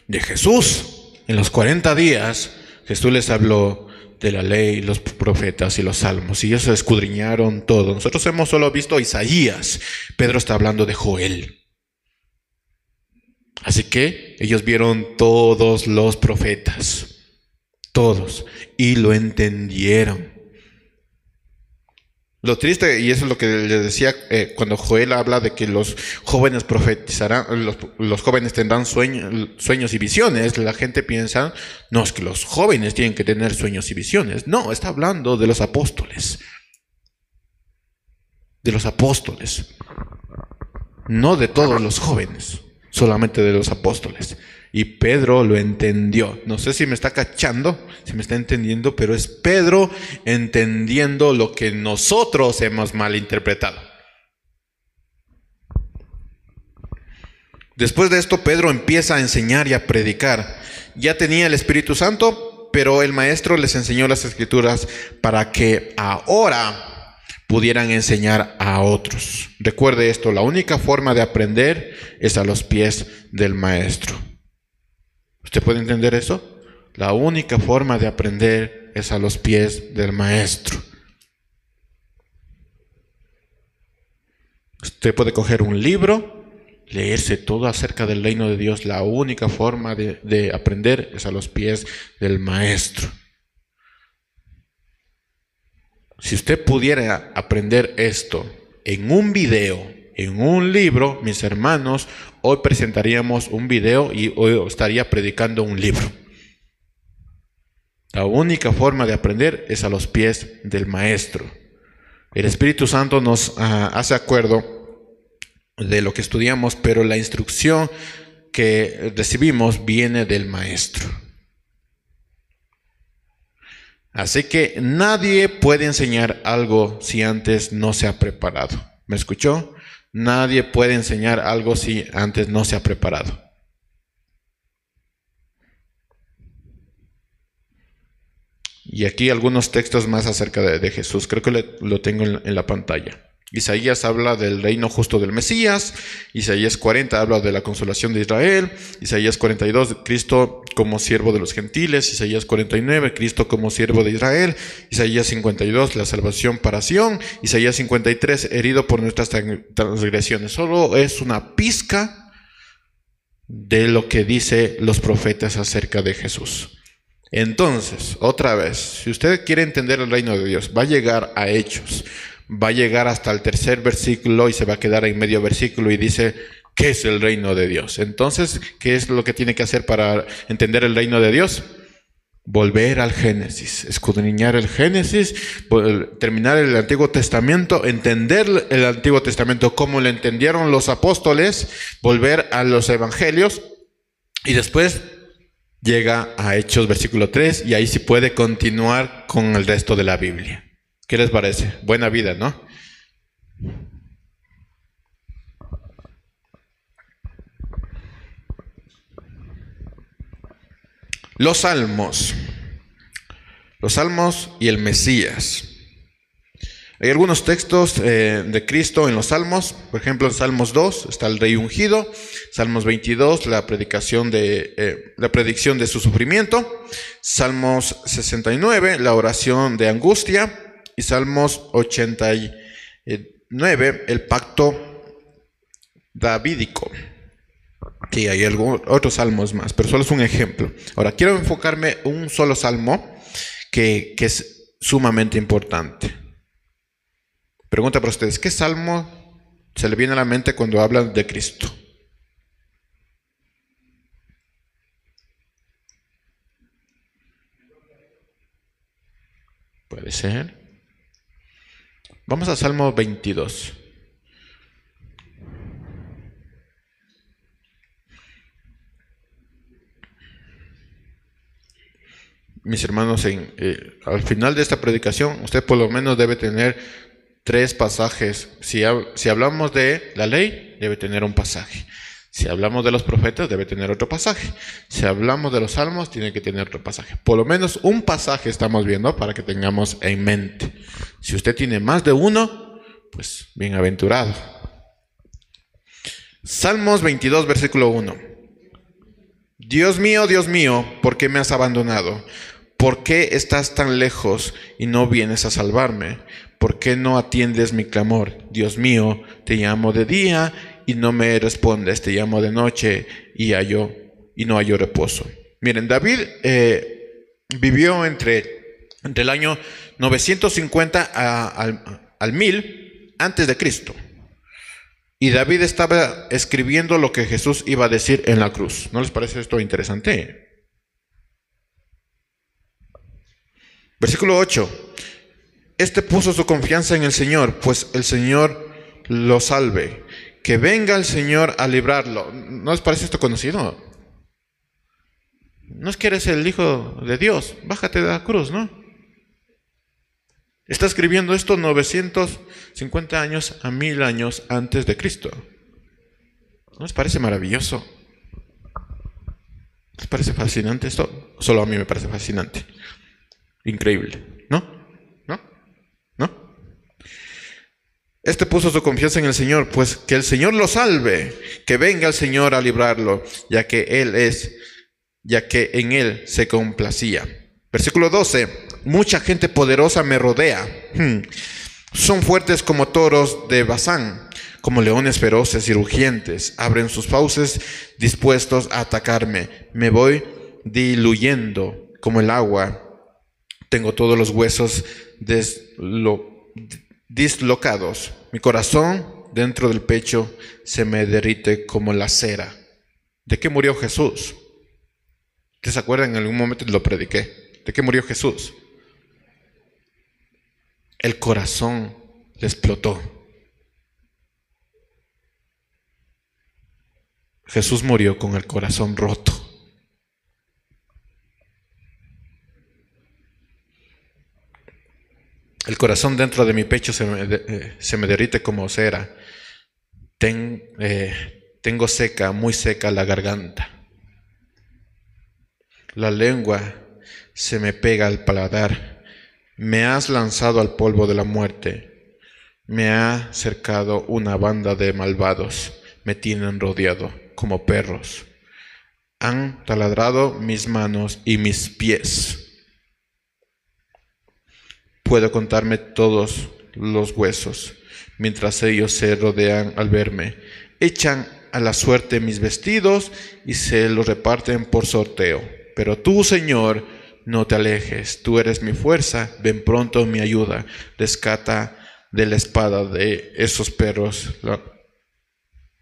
De Jesús. En los 40 días Jesús les habló de la ley, los profetas y los salmos, y ellos escudriñaron todo. Nosotros hemos solo visto Isaías, Pedro está hablando de Joel. Así que ellos vieron todos los profetas, todos, y lo entendieron. Lo triste, y eso es lo que le decía eh, cuando Joel habla de que los jóvenes profetizarán, los, jóvenes tendrán sueños y visiones, la gente piensa, no, es que los jóvenes tienen que tener sueños y visiones. No, está hablando de los apóstoles. De los apóstoles. No de todos los jóvenes, solamente de los apóstoles. Y Pedro lo entendió. No sé si me está cachando, si me está entendiendo, pero es Pedro entendiendo lo que nosotros hemos malinterpretado. Después de esto, Pedro empieza a enseñar y a predicar. Ya tenía el Espíritu Santo, pero el maestro les enseñó las escrituras para que ahora pudieran enseñar a otros. Recuerde esto, la única forma de aprender es a los pies del maestro. ¿Usted puede entender eso? La única forma de aprender es a los pies del maestro. Usted puede coger un libro, leerse todo acerca del reino de Dios. La única forma de, aprender es a los pies del maestro. Si usted pudiera aprender esto en un video, en un libro, mis hermanos, hoy presentaríamos un video y hoy estaría predicando un libro. La única forma de aprender es a los pies del Maestro. El Espíritu Santo nos ah, hace acuerdo de lo que estudiamos, pero la instrucción que recibimos viene del Maestro. Así que nadie puede enseñar algo si antes no se ha preparado. ¿Me escuchó? Nadie puede enseñar algo si antes no se ha preparado. Y aquí algunos textos más acerca de, Jesús. Creo que lo tengo en, la pantalla. Isaías habla del reino justo del Mesías. Isaías 40 habla de la consolación de Israel. Isaías 42, Cristo como siervo de los gentiles. Isaías 49, Cristo como siervo de Israel. Isaías 52, la salvación para Sión. Isaías 53, herido por nuestras transgresiones. Solo es una pizca de lo que dice los profetas acerca de Jesús. Entonces, otra vez, si usted quiere entender el reino de Dios, va a llegar a hechos, va a llegar hasta el tercer versículo y se va a quedar en medio versículo y dice, ¿qué es el reino de Dios? Entonces, ¿qué es lo que tiene que hacer para entender el reino de Dios? Volver al Génesis, escudriñar el Génesis, terminar el Antiguo Testamento, entender el Antiguo Testamento como lo entendieron los apóstoles, volver a los evangelios y después llega a Hechos versículo 3 y ahí sí puede continuar con el resto de la Biblia. ¿Qué les parece? Buena vida, ¿no? Los salmos. Los salmos y el Mesías. Hay algunos textos eh, de Cristo en los Salmos, por ejemplo en Salmos 2 está el rey ungido, Salmos 22 la predicación de eh, la predicción de su sufrimiento, Salmos 69 la oración de angustia y Salmos 89 el pacto davídico. Sí, hay algunos, otros salmos más, pero solo es un ejemplo. Ahora quiero enfocarme en un solo salmo que, que es sumamente importante. Pregunta para ustedes, ¿qué salmo se le viene a la mente cuando hablan de Cristo? Puede ser. Vamos a Salmo 22. Mis hermanos, en, eh, al final de esta predicación, usted por lo menos debe tener tres pasajes. Si, si hablamos de la ley, debe tener un pasaje. Si hablamos de los profetas, debe tener otro pasaje. Si hablamos de los salmos, tiene que tener otro pasaje. Por lo menos un pasaje estamos viendo para que tengamos en mente. Si usted tiene más de uno, pues bienaventurado. Salmos 22, versículo 1. Dios mío, Dios mío, ¿por qué me has abandonado? ¿Por qué estás tan lejos y no vienes a salvarme? ¿por qué no atiendes mi clamor? Dios mío, te llamo de día y no me respondes, te llamo de noche y, hallo, y no hallo reposo. Miren, David eh, vivió entre, entre, el año 950 al, al 1000 antes de Cristo. Y David estaba escribiendo lo que Jesús iba a decir en la cruz. ¿No les parece esto interesante? Versículo 8. Este puso su confianza en el Señor, pues el Señor lo salve. Que venga el Señor a librarlo. ¿No les parece esto conocido? No es que eres el Hijo de Dios, bájate de la cruz, ¿no? Está escribiendo esto 950 años a mil años antes de Cristo. ¿No les parece maravilloso? ¿Les parece fascinante esto? Solo a mí me parece fascinante. Increíble, ¿no? Este puso su confianza en el Señor, pues que el Señor lo salve, que venga el Señor a librarlo, ya que Él es, ya que en Él se complacía. Versículo 12, mucha gente poderosa me rodea. Hmm. Son fuertes como toros de Bazán, como leones feroces y rugientes. Abren sus fauces dispuestos a atacarme. Me voy diluyendo como el agua. Tengo todos los huesos dislocados. Mi corazón dentro del pecho se me derrite como la cera. ¿De qué murió Jesús? ¿Ustedes se acuerdan? En algún momento lo prediqué. ¿De qué murió Jesús? El corazón le explotó. Jesús murió con el corazón roto. El corazón dentro de mi pecho se me, eh, se me derrite como cera. Eh, tengo seca, muy seca la garganta. La lengua se me pega al paladar. Me has lanzado al polvo de la muerte. Me ha cercado una banda de malvados. Me tienen rodeado como perros. Han taladrado mis manos y mis pies. Puedo contarme todos los huesos mientras ellos se rodean al verme. Echan a la suerte mis vestidos y se los reparten por sorteo. Pero tú, Señor, no te alejes, tú eres mi fuerza, ven pronto mi ayuda, rescata de la espada de esos perros,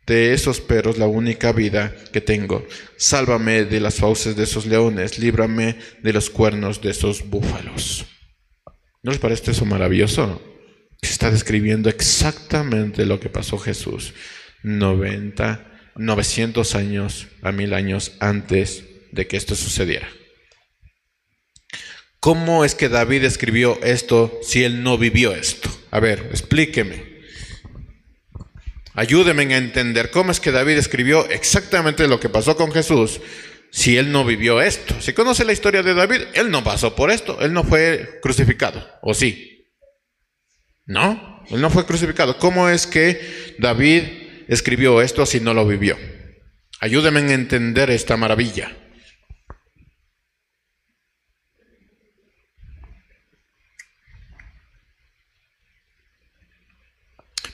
de esos perros la única vida que tengo. Sálvame de las fauces de esos leones, líbrame de los cuernos de esos búfalos. ¿No les parece eso maravilloso? está describiendo exactamente lo que pasó Jesús 90, 900 años a mil años antes de que esto sucediera. ¿Cómo es que David escribió esto si él no vivió esto? A ver, explíqueme. Ayúdeme a entender cómo es que David escribió exactamente lo que pasó con Jesús si él no vivió esto. Si conoce la historia de David, él no pasó por esto, él no fue crucificado, ¿o sí? No, él no fue crucificado. ¿Cómo es que David escribió esto si no lo vivió? Ayúdenme a entender esta maravilla.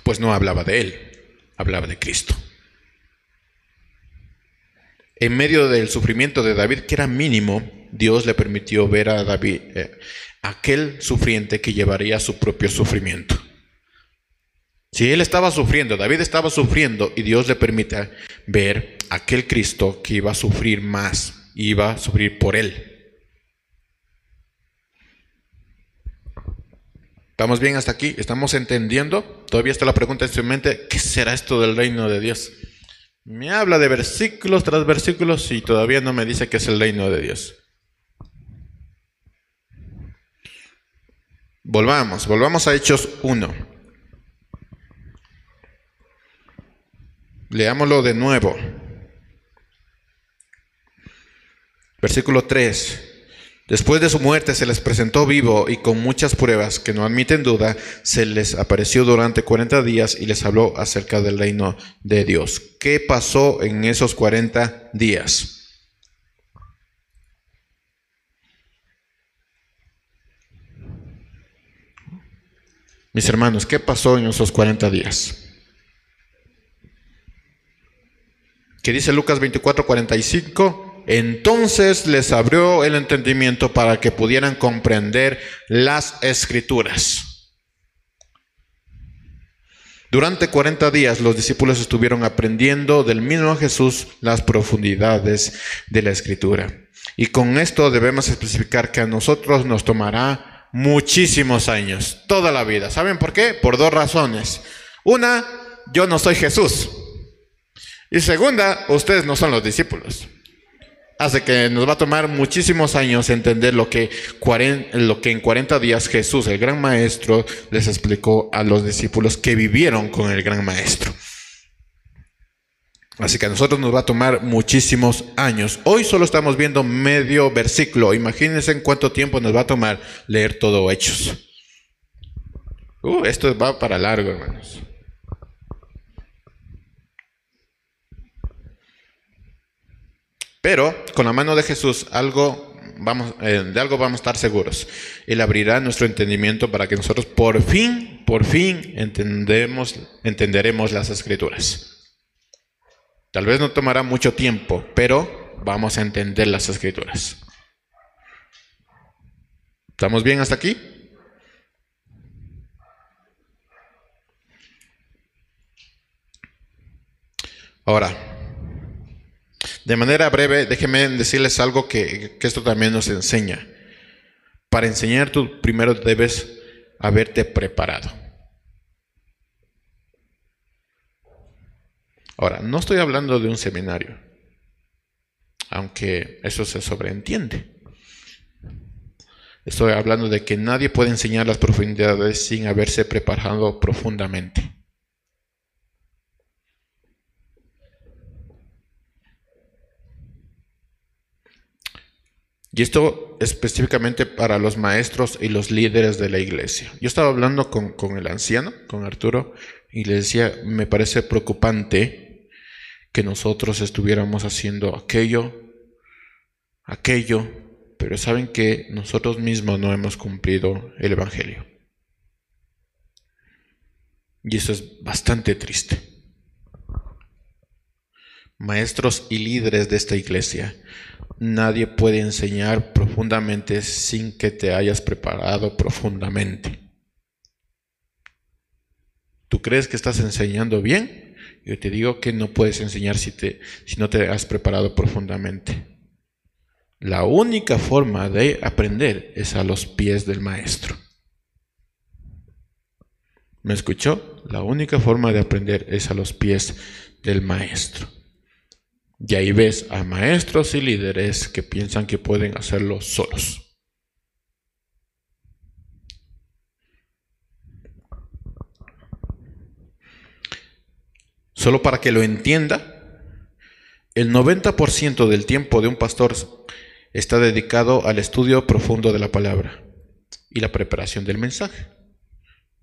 Pues no hablaba de él, hablaba de Cristo. En medio del sufrimiento de David, que era mínimo, Dios le permitió ver a David, eh, aquel sufriente que llevaría su propio sufrimiento. Si él estaba sufriendo, David estaba sufriendo y Dios le permite ver aquel Cristo que iba a sufrir más, iba a sufrir por él. ¿Estamos bien hasta aquí? ¿Estamos entendiendo? Todavía está la pregunta en su mente, ¿qué será esto del reino de Dios? Me habla de versículos tras versículos y todavía no me dice que es el reino de Dios. Volvamos, volvamos a Hechos 1. Leámoslo de nuevo. Versículo 3. Después de su muerte se les presentó vivo y con muchas pruebas que no admiten duda, se les apareció durante 40 días y les habló acerca del reino de Dios. ¿Qué pasó en esos 40 días? Mis hermanos, ¿qué pasó en esos 40 días? ¿Qué dice Lucas 24, 45? Entonces les abrió el entendimiento para que pudieran comprender las escrituras. Durante 40 días los discípulos estuvieron aprendiendo del mismo Jesús las profundidades de la escritura. Y con esto debemos especificar que a nosotros nos tomará muchísimos años, toda la vida. ¿Saben por qué? Por dos razones. Una, yo no soy Jesús. Y segunda, ustedes no son los discípulos. Hace que nos va a tomar muchísimos años entender lo que, lo que en 40 días Jesús, el gran maestro, les explicó a los discípulos que vivieron con el gran maestro. Así que a nosotros nos va a tomar muchísimos años. Hoy solo estamos viendo medio versículo. Imagínense en cuánto tiempo nos va a tomar leer todo Hechos. Uh, esto va para largo, hermanos. Pero con la mano de Jesús algo vamos, eh, de algo vamos a estar seguros. Él abrirá nuestro entendimiento para que nosotros por fin, por fin entendemos, entenderemos las escrituras. Tal vez no tomará mucho tiempo, pero vamos a entender las escrituras. ¿Estamos bien hasta aquí? Ahora, de manera breve, déjenme decirles algo que, esto también nos enseña. para enseñar tú primero debes haberte preparado. Ahora, no estoy hablando de un seminario, aunque eso se sobreentiende. Estoy hablando de que nadie puede enseñar las profundidades sin haberse preparado profundamente. Y esto específicamente para los maestros y los líderes de la iglesia. Yo estaba hablando con, el anciano, con Arturo, y le decía, me parece preocupante que nosotros estuviéramos haciendo aquello, aquello, pero saben que nosotros mismos no hemos cumplido el Evangelio. Y eso es bastante triste. Maestros y líderes de esta iglesia, nadie puede enseñar profundamente sin que te hayas preparado profundamente. ¿Tú crees que estás enseñando bien? Yo te digo que no puedes enseñar si, no te has preparado profundamente. La única forma de aprender es a los pies del maestro. ¿Me escuchó? La única forma de aprender es a los pies del maestro. Y ahí ves a maestros y líderes que piensan que pueden hacerlo solos. Solo para que lo entienda, el 90% del tiempo de un pastor está dedicado al estudio profundo de la palabra y la preparación del mensaje.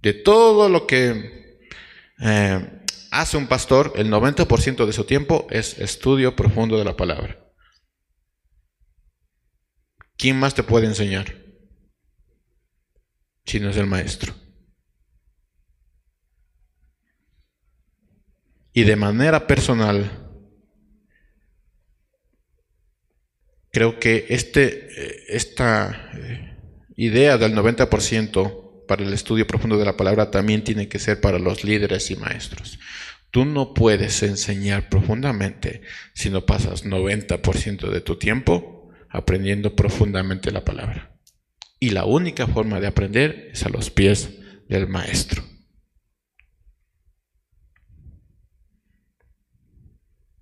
De todo lo que eh, hace un pastor, el 90% de su tiempo es estudio profundo de la palabra. ¿Quién más te puede enseñar? Si no es el maestro. Y de manera personal, creo que este, eh, esta eh, idea del 90% para el estudio profundo de la palabra también tiene que ser para los líderes y maestros. Tú no puedes enseñar profundamente si no pasas 90% de tu tiempo aprendiendo profundamente la palabra. Y la única forma de aprender es a los pies del maestro.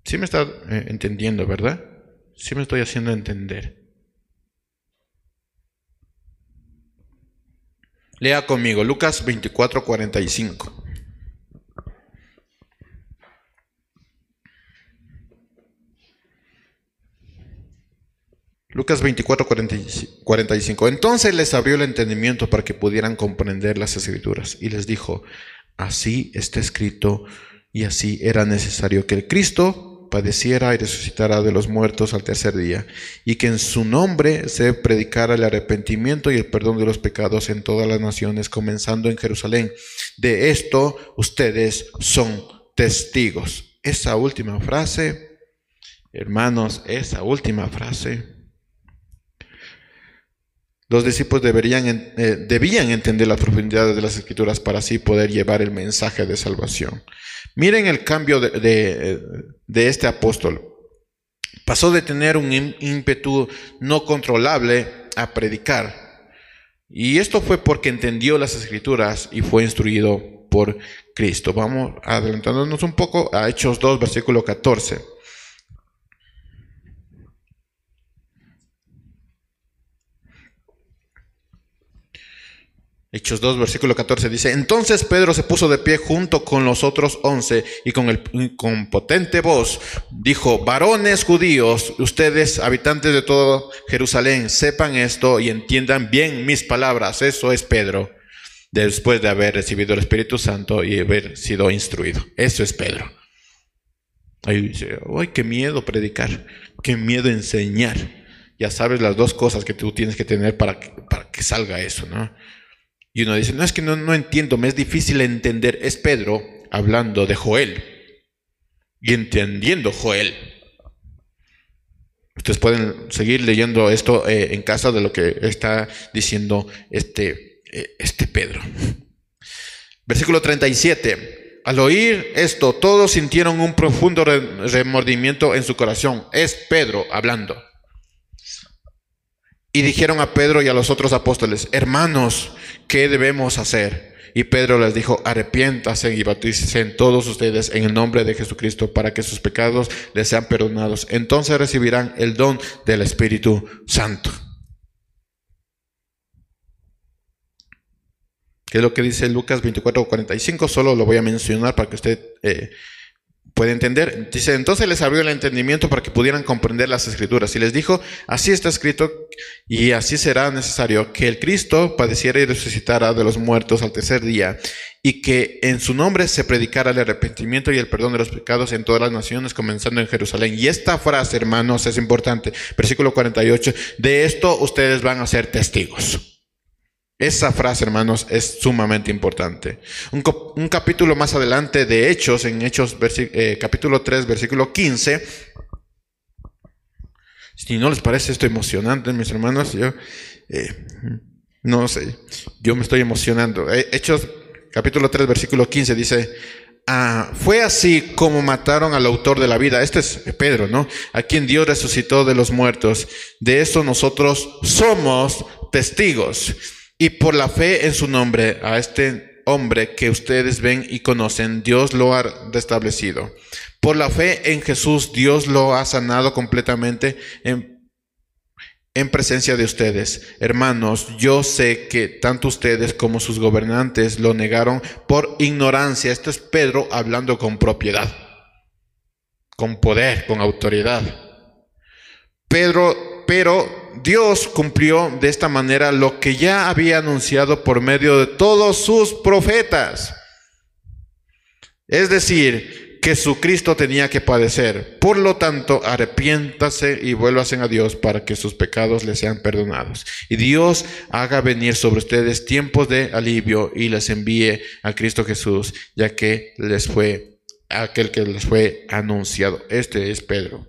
Sí me está eh, entendiendo, ¿verdad? Sí me estoy haciendo entender. Lea conmigo Lucas 24, 45. Lucas 24, 45. Entonces les abrió el entendimiento para que pudieran comprender las escrituras y les dijo, así está escrito y así era necesario que el Cristo padeciera y resucitara de los muertos al tercer día, y que en su nombre se predicara el arrepentimiento y el perdón de los pecados en todas las naciones, comenzando en Jerusalén. De esto ustedes son testigos. Esa última frase, hermanos, esa última frase los discípulos deberían, eh, debían entender las profundidades de las escrituras para así poder llevar el mensaje de salvación. Miren el cambio de, este apóstol. Pasó de tener un ímpetu no controlable a predicar. Y esto fue porque entendió las escrituras y fue instruido por Cristo. Vamos adelantándonos un poco a Hechos 2, versículo 14. Hechos 2, versículo 14 dice, entonces Pedro se puso de pie junto con los otros once y con, el, con potente voz dijo, varones judíos, ustedes habitantes de todo Jerusalén, sepan esto y entiendan bien mis palabras. Eso es Pedro, después de haber recibido el Espíritu Santo y haber sido instruido. Eso es Pedro. Ahí dice, ay, qué miedo predicar, qué miedo enseñar. Ya sabes las dos cosas que tú tienes que tener para para que salga eso, ¿no? Y uno dice, no es que no, no entiendo, me es difícil entender. Es Pedro hablando de Joel y entendiendo Joel. Ustedes pueden seguir leyendo esto eh, en casa de lo que está diciendo este, eh, este Pedro. Versículo 37. Al oír esto, todos sintieron un profundo remordimiento en su corazón. Es Pedro hablando. Y dijeron a Pedro y a los otros apóstoles, hermanos, ¿qué debemos hacer? Y Pedro les dijo, arrepiéntase y bautícense todos ustedes en el nombre de Jesucristo para que sus pecados les sean perdonados. Entonces recibirán el don del Espíritu Santo. ¿Qué es lo que dice Lucas 24:45? Solo lo voy a mencionar para que usted eh, puede entender. Dice, entonces les abrió el entendimiento para que pudieran comprender las escrituras. Y les dijo, así está escrito y así será necesario que el Cristo padeciera y resucitara de los muertos al tercer día y que en su nombre se predicara el arrepentimiento y el perdón de los pecados en todas las naciones, comenzando en Jerusalén. Y esta frase, hermanos, es importante. Versículo 48, de esto ustedes van a ser testigos. Esa frase, hermanos, es sumamente importante. Un, capítulo más adelante de Hechos, en Hechos eh, capítulo 3, versículo 15. Si no les parece esto emocionante, mis hermanos, yo eh, no sé, yo me estoy emocionando. Eh, Hechos capítulo 3, versículo 15 dice, ah, fue así como mataron al autor de la vida. Este es Pedro, ¿no? A quien Dios resucitó de los muertos. De eso nosotros somos testigos. Y por la fe en su nombre, a este hombre que ustedes ven y conocen, Dios lo ha restablecido. Por la fe en Jesús, Dios lo ha sanado completamente en, en presencia de ustedes. Hermanos, yo sé que tanto ustedes como sus gobernantes lo negaron por ignorancia. Esto es Pedro hablando con propiedad, con poder, con autoridad. Pedro, pero Dios cumplió de esta manera lo que ya había anunciado por medio de todos sus profetas. Es decir, que su Cristo tenía que padecer. Por lo tanto, arrepiéntase y vuélvase a Dios para que sus pecados les sean perdonados. Y Dios haga venir sobre ustedes tiempos de alivio y les envíe a Cristo Jesús, ya que les fue aquel que les fue anunciado. Este es Pedro.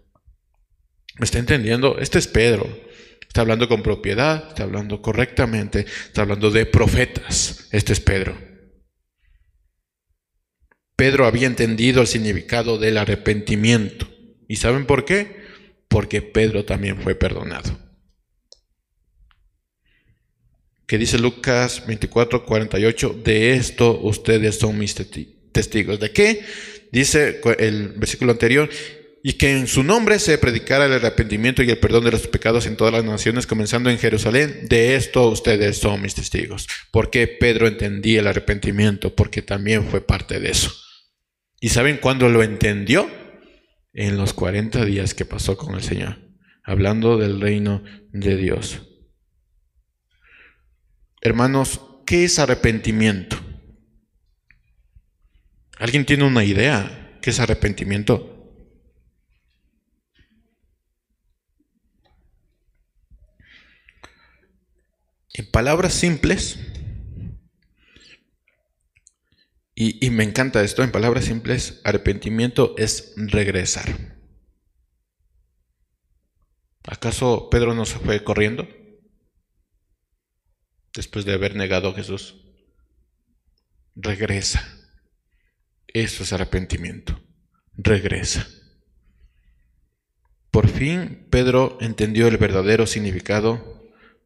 ¿Me está entendiendo? Este es Pedro. Está hablando con propiedad, está hablando correctamente, está hablando de profetas. Este es Pedro. Pedro había entendido el significado del arrepentimiento. ¿Y saben por qué? Porque Pedro también fue perdonado. Que dice Lucas 24, 48, de esto ustedes son mis testigos. ¿De qué? Dice el versículo anterior, y que en su nombre se predicara el arrepentimiento y el perdón de los pecados en todas las naciones, comenzando en Jerusalén. De esto ustedes son mis testigos. Porque Pedro entendía el arrepentimiento, porque también fue parte de eso. ¿Y saben cuándo lo entendió? En los 40 días que pasó con el Señor, hablando del reino de Dios. Hermanos, ¿qué es arrepentimiento? ¿Alguien tiene una idea? ¿Qué es arrepentimiento? En palabras simples, y, me encanta esto, en palabras simples, arrepentimiento es regresar. ¿Acaso Pedro no se fue corriendo después de haber negado a Jesús? Regresa. Eso es arrepentimiento. Regresa. Por fin Pedro entendió el verdadero significado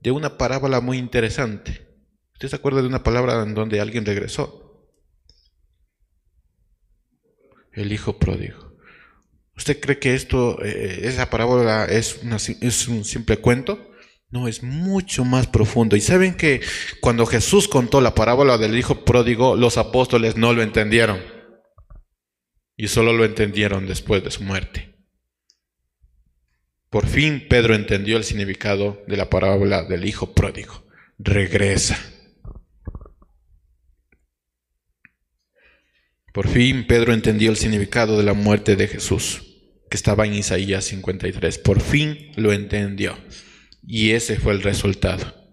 de una parábola muy interesante. ¿Usted se acuerda de una palabra en donde alguien regresó? El hijo pródigo. ¿Usted cree que esto, eh, esa parábola es, es un simple cuento? No, es mucho más profundo. Y saben que cuando Jesús contó la parábola del hijo pródigo, los apóstoles no lo entendieron. Y solo lo entendieron después de su muerte. Por fin Pedro entendió el significado de la parábola del hijo pródigo. Regresa. Por fin Pedro entendió el significado de la muerte de Jesús, que estaba en Isaías 53. Por fin lo entendió. Y ese fue el resultado.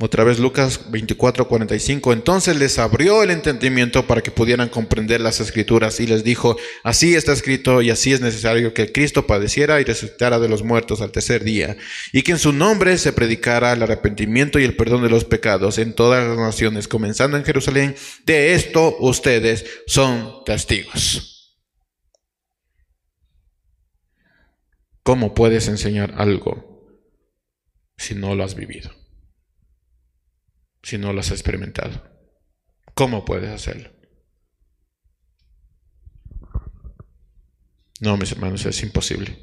Otra vez Lucas 24, 45. Entonces les abrió el entendimiento para que pudieran comprender las escrituras y les dijo, así está escrito y así es necesario que Cristo padeciera y resucitara de los muertos al tercer día, y que en su nombre se predicara el arrepentimiento y el perdón de los pecados en todas las naciones, comenzando en Jerusalén. De esto ustedes son testigos. ¿Cómo puedes enseñar algo si no lo has vivido? Si no lo has experimentado. ¿Cómo puedes hacerlo? No, mis hermanos, es imposible.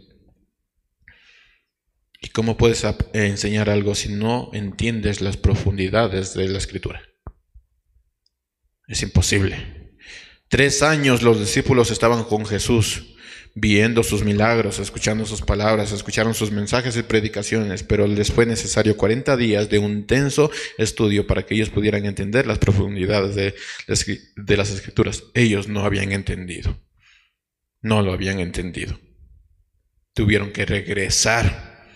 ¿Y cómo puedes enseñar algo si no entiendes las profundidades de la escritura? Es imposible. Tres años los discípulos estaban con Jesús viendo sus milagros, escuchando sus palabras, escucharon sus mensajes y predicaciones, pero les fue necesario 40 días de un tenso estudio para que ellos pudieran entender las profundidades de, de las escrituras. Ellos no habían entendido, no lo habían entendido. Tuvieron que regresar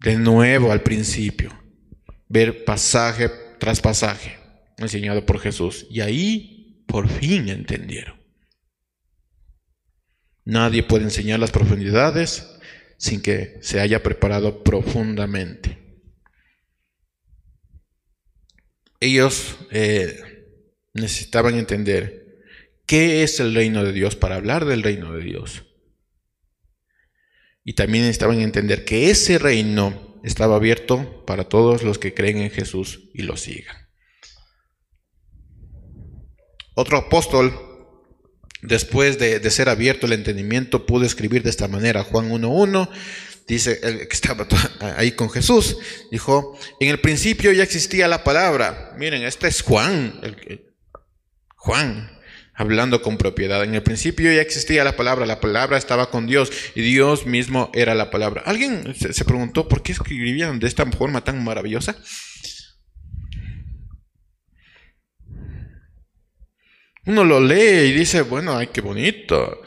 de nuevo al principio, ver pasaje tras pasaje enseñado por Jesús, y ahí por fin entendieron. Nadie puede enseñar las profundidades sin que se haya preparado profundamente. Ellos eh, necesitaban entender qué es el reino de Dios para hablar del reino de Dios. Y también necesitaban entender que ese reino estaba abierto para todos los que creen en Jesús y lo sigan. Otro apóstol Después de, ser abierto el entendimiento, pudo escribir de esta manera. Juan 1.1 dice, el que estaba ahí con Jesús, dijo, en el principio ya existía la palabra. Miren, este es Juan, Juan, hablando con propiedad. En el principio ya existía la palabra, la palabra estaba con Dios y Dios mismo era la palabra. ¿Alguien se preguntó por qué escribían de esta forma tan maravillosa? Uno lo lee y dice, bueno, ay, qué bonito.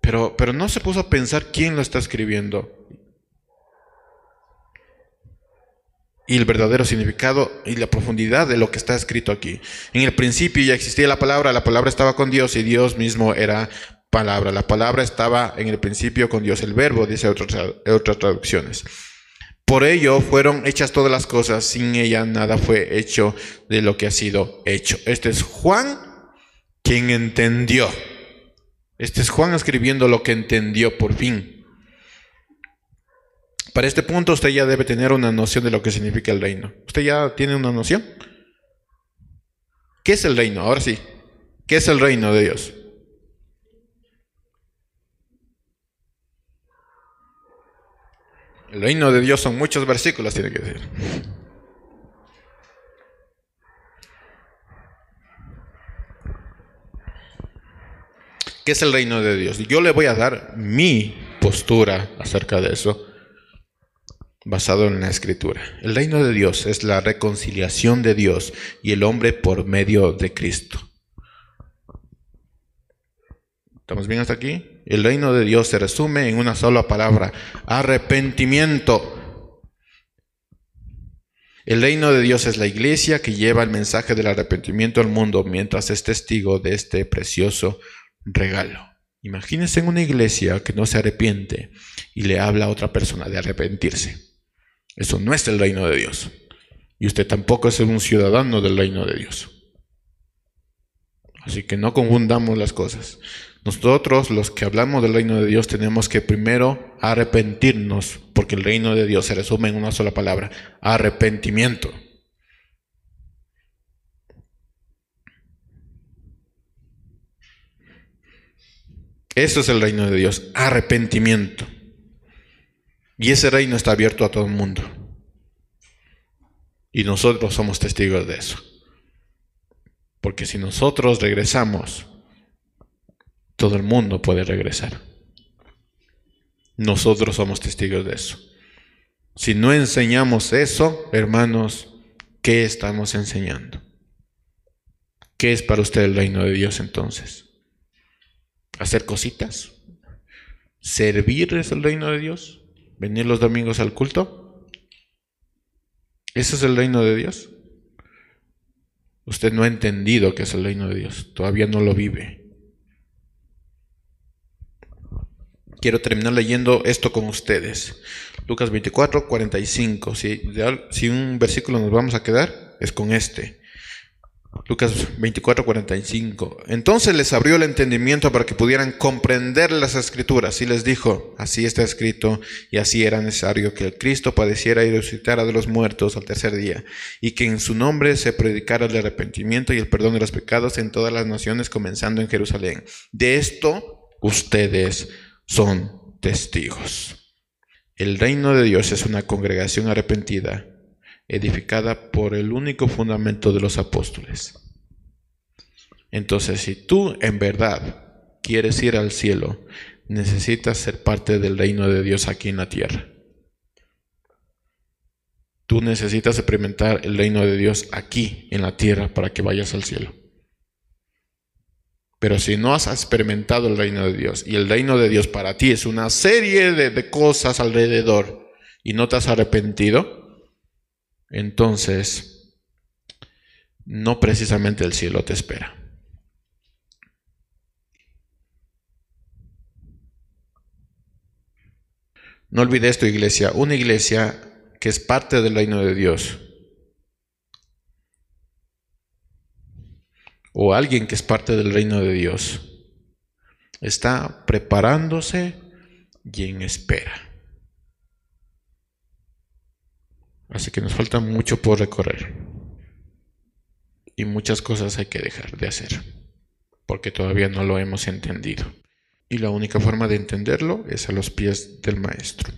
Pero, pero no se puso a pensar quién lo está escribiendo. Y el verdadero significado y la profundidad de lo que está escrito aquí. En el principio ya existía la palabra, la palabra estaba con Dios y Dios mismo era palabra. La palabra estaba en el principio con Dios, el verbo, dice otras, otras traducciones. Por ello fueron hechas todas las cosas, sin ella nada fue hecho de lo que ha sido hecho. Este es Juan quien entendió. Este es Juan escribiendo lo que entendió por fin. Para este punto usted ya debe tener una noción de lo que significa el reino. ¿Usted ya tiene una noción? ¿Qué es el reino? Ahora sí. ¿Qué es el reino de Dios? El reino de Dios son muchos versículos, tiene que decir. ¿Qué es el reino de Dios? Yo le voy a dar mi postura acerca de eso, basado en la escritura. El reino de Dios es la reconciliación de Dios y el hombre por medio de Cristo. ¿Estamos bien hasta aquí? El reino de Dios se resume en una sola palabra, arrepentimiento. El reino de Dios es la iglesia que lleva el mensaje del arrepentimiento al mundo mientras es testigo de este precioso regalo. Imagínense en una iglesia que no se arrepiente y le habla a otra persona de arrepentirse. Eso no es el reino de Dios. Y usted tampoco es un ciudadano del reino de Dios. Así que no confundamos las cosas. Nosotros, los que hablamos del reino de Dios, tenemos que primero arrepentirnos, porque el reino de Dios se resume en una sola palabra, arrepentimiento. Eso es el reino de Dios, arrepentimiento. Y ese reino está abierto a todo el mundo. Y nosotros somos testigos de eso. Porque si nosotros regresamos, todo el mundo puede regresar. Nosotros somos testigos de eso. Si no enseñamos eso, hermanos, ¿qué estamos enseñando? ¿Qué es para usted el reino de Dios entonces? Hacer cositas, servir es el reino de Dios, venir los domingos al culto. ¿Ese es el reino de Dios? Usted no ha entendido que es el reino de Dios, todavía no lo vive. Quiero terminar leyendo esto con ustedes. Lucas 24, 45. Si, si un versículo nos vamos a quedar, es con este. Lucas 24:45. Entonces les abrió el entendimiento para que pudieran comprender las escrituras y les dijo, así está escrito y así era necesario que el Cristo padeciera y resucitara de los muertos al tercer día y que en su nombre se predicara el arrepentimiento y el perdón de los pecados en todas las naciones comenzando en Jerusalén. De esto ustedes son testigos. El reino de Dios es una congregación arrepentida edificada por el único fundamento de los apóstoles. Entonces, si tú en verdad quieres ir al cielo, necesitas ser parte del reino de Dios aquí en la tierra. Tú necesitas experimentar el reino de Dios aquí en la tierra para que vayas al cielo. Pero si no has experimentado el reino de Dios y el reino de Dios para ti es una serie de, cosas alrededor y no te has arrepentido, entonces no precisamente el cielo te espera. No olvides tu iglesia, una iglesia que es parte del reino de Dios. O alguien que es parte del reino de Dios. Está preparándose y en espera. Así que nos falta mucho por recorrer. Y muchas cosas hay que dejar de hacer, porque todavía no lo hemos entendido. Y la única forma de entenderlo es a los pies del Maestro.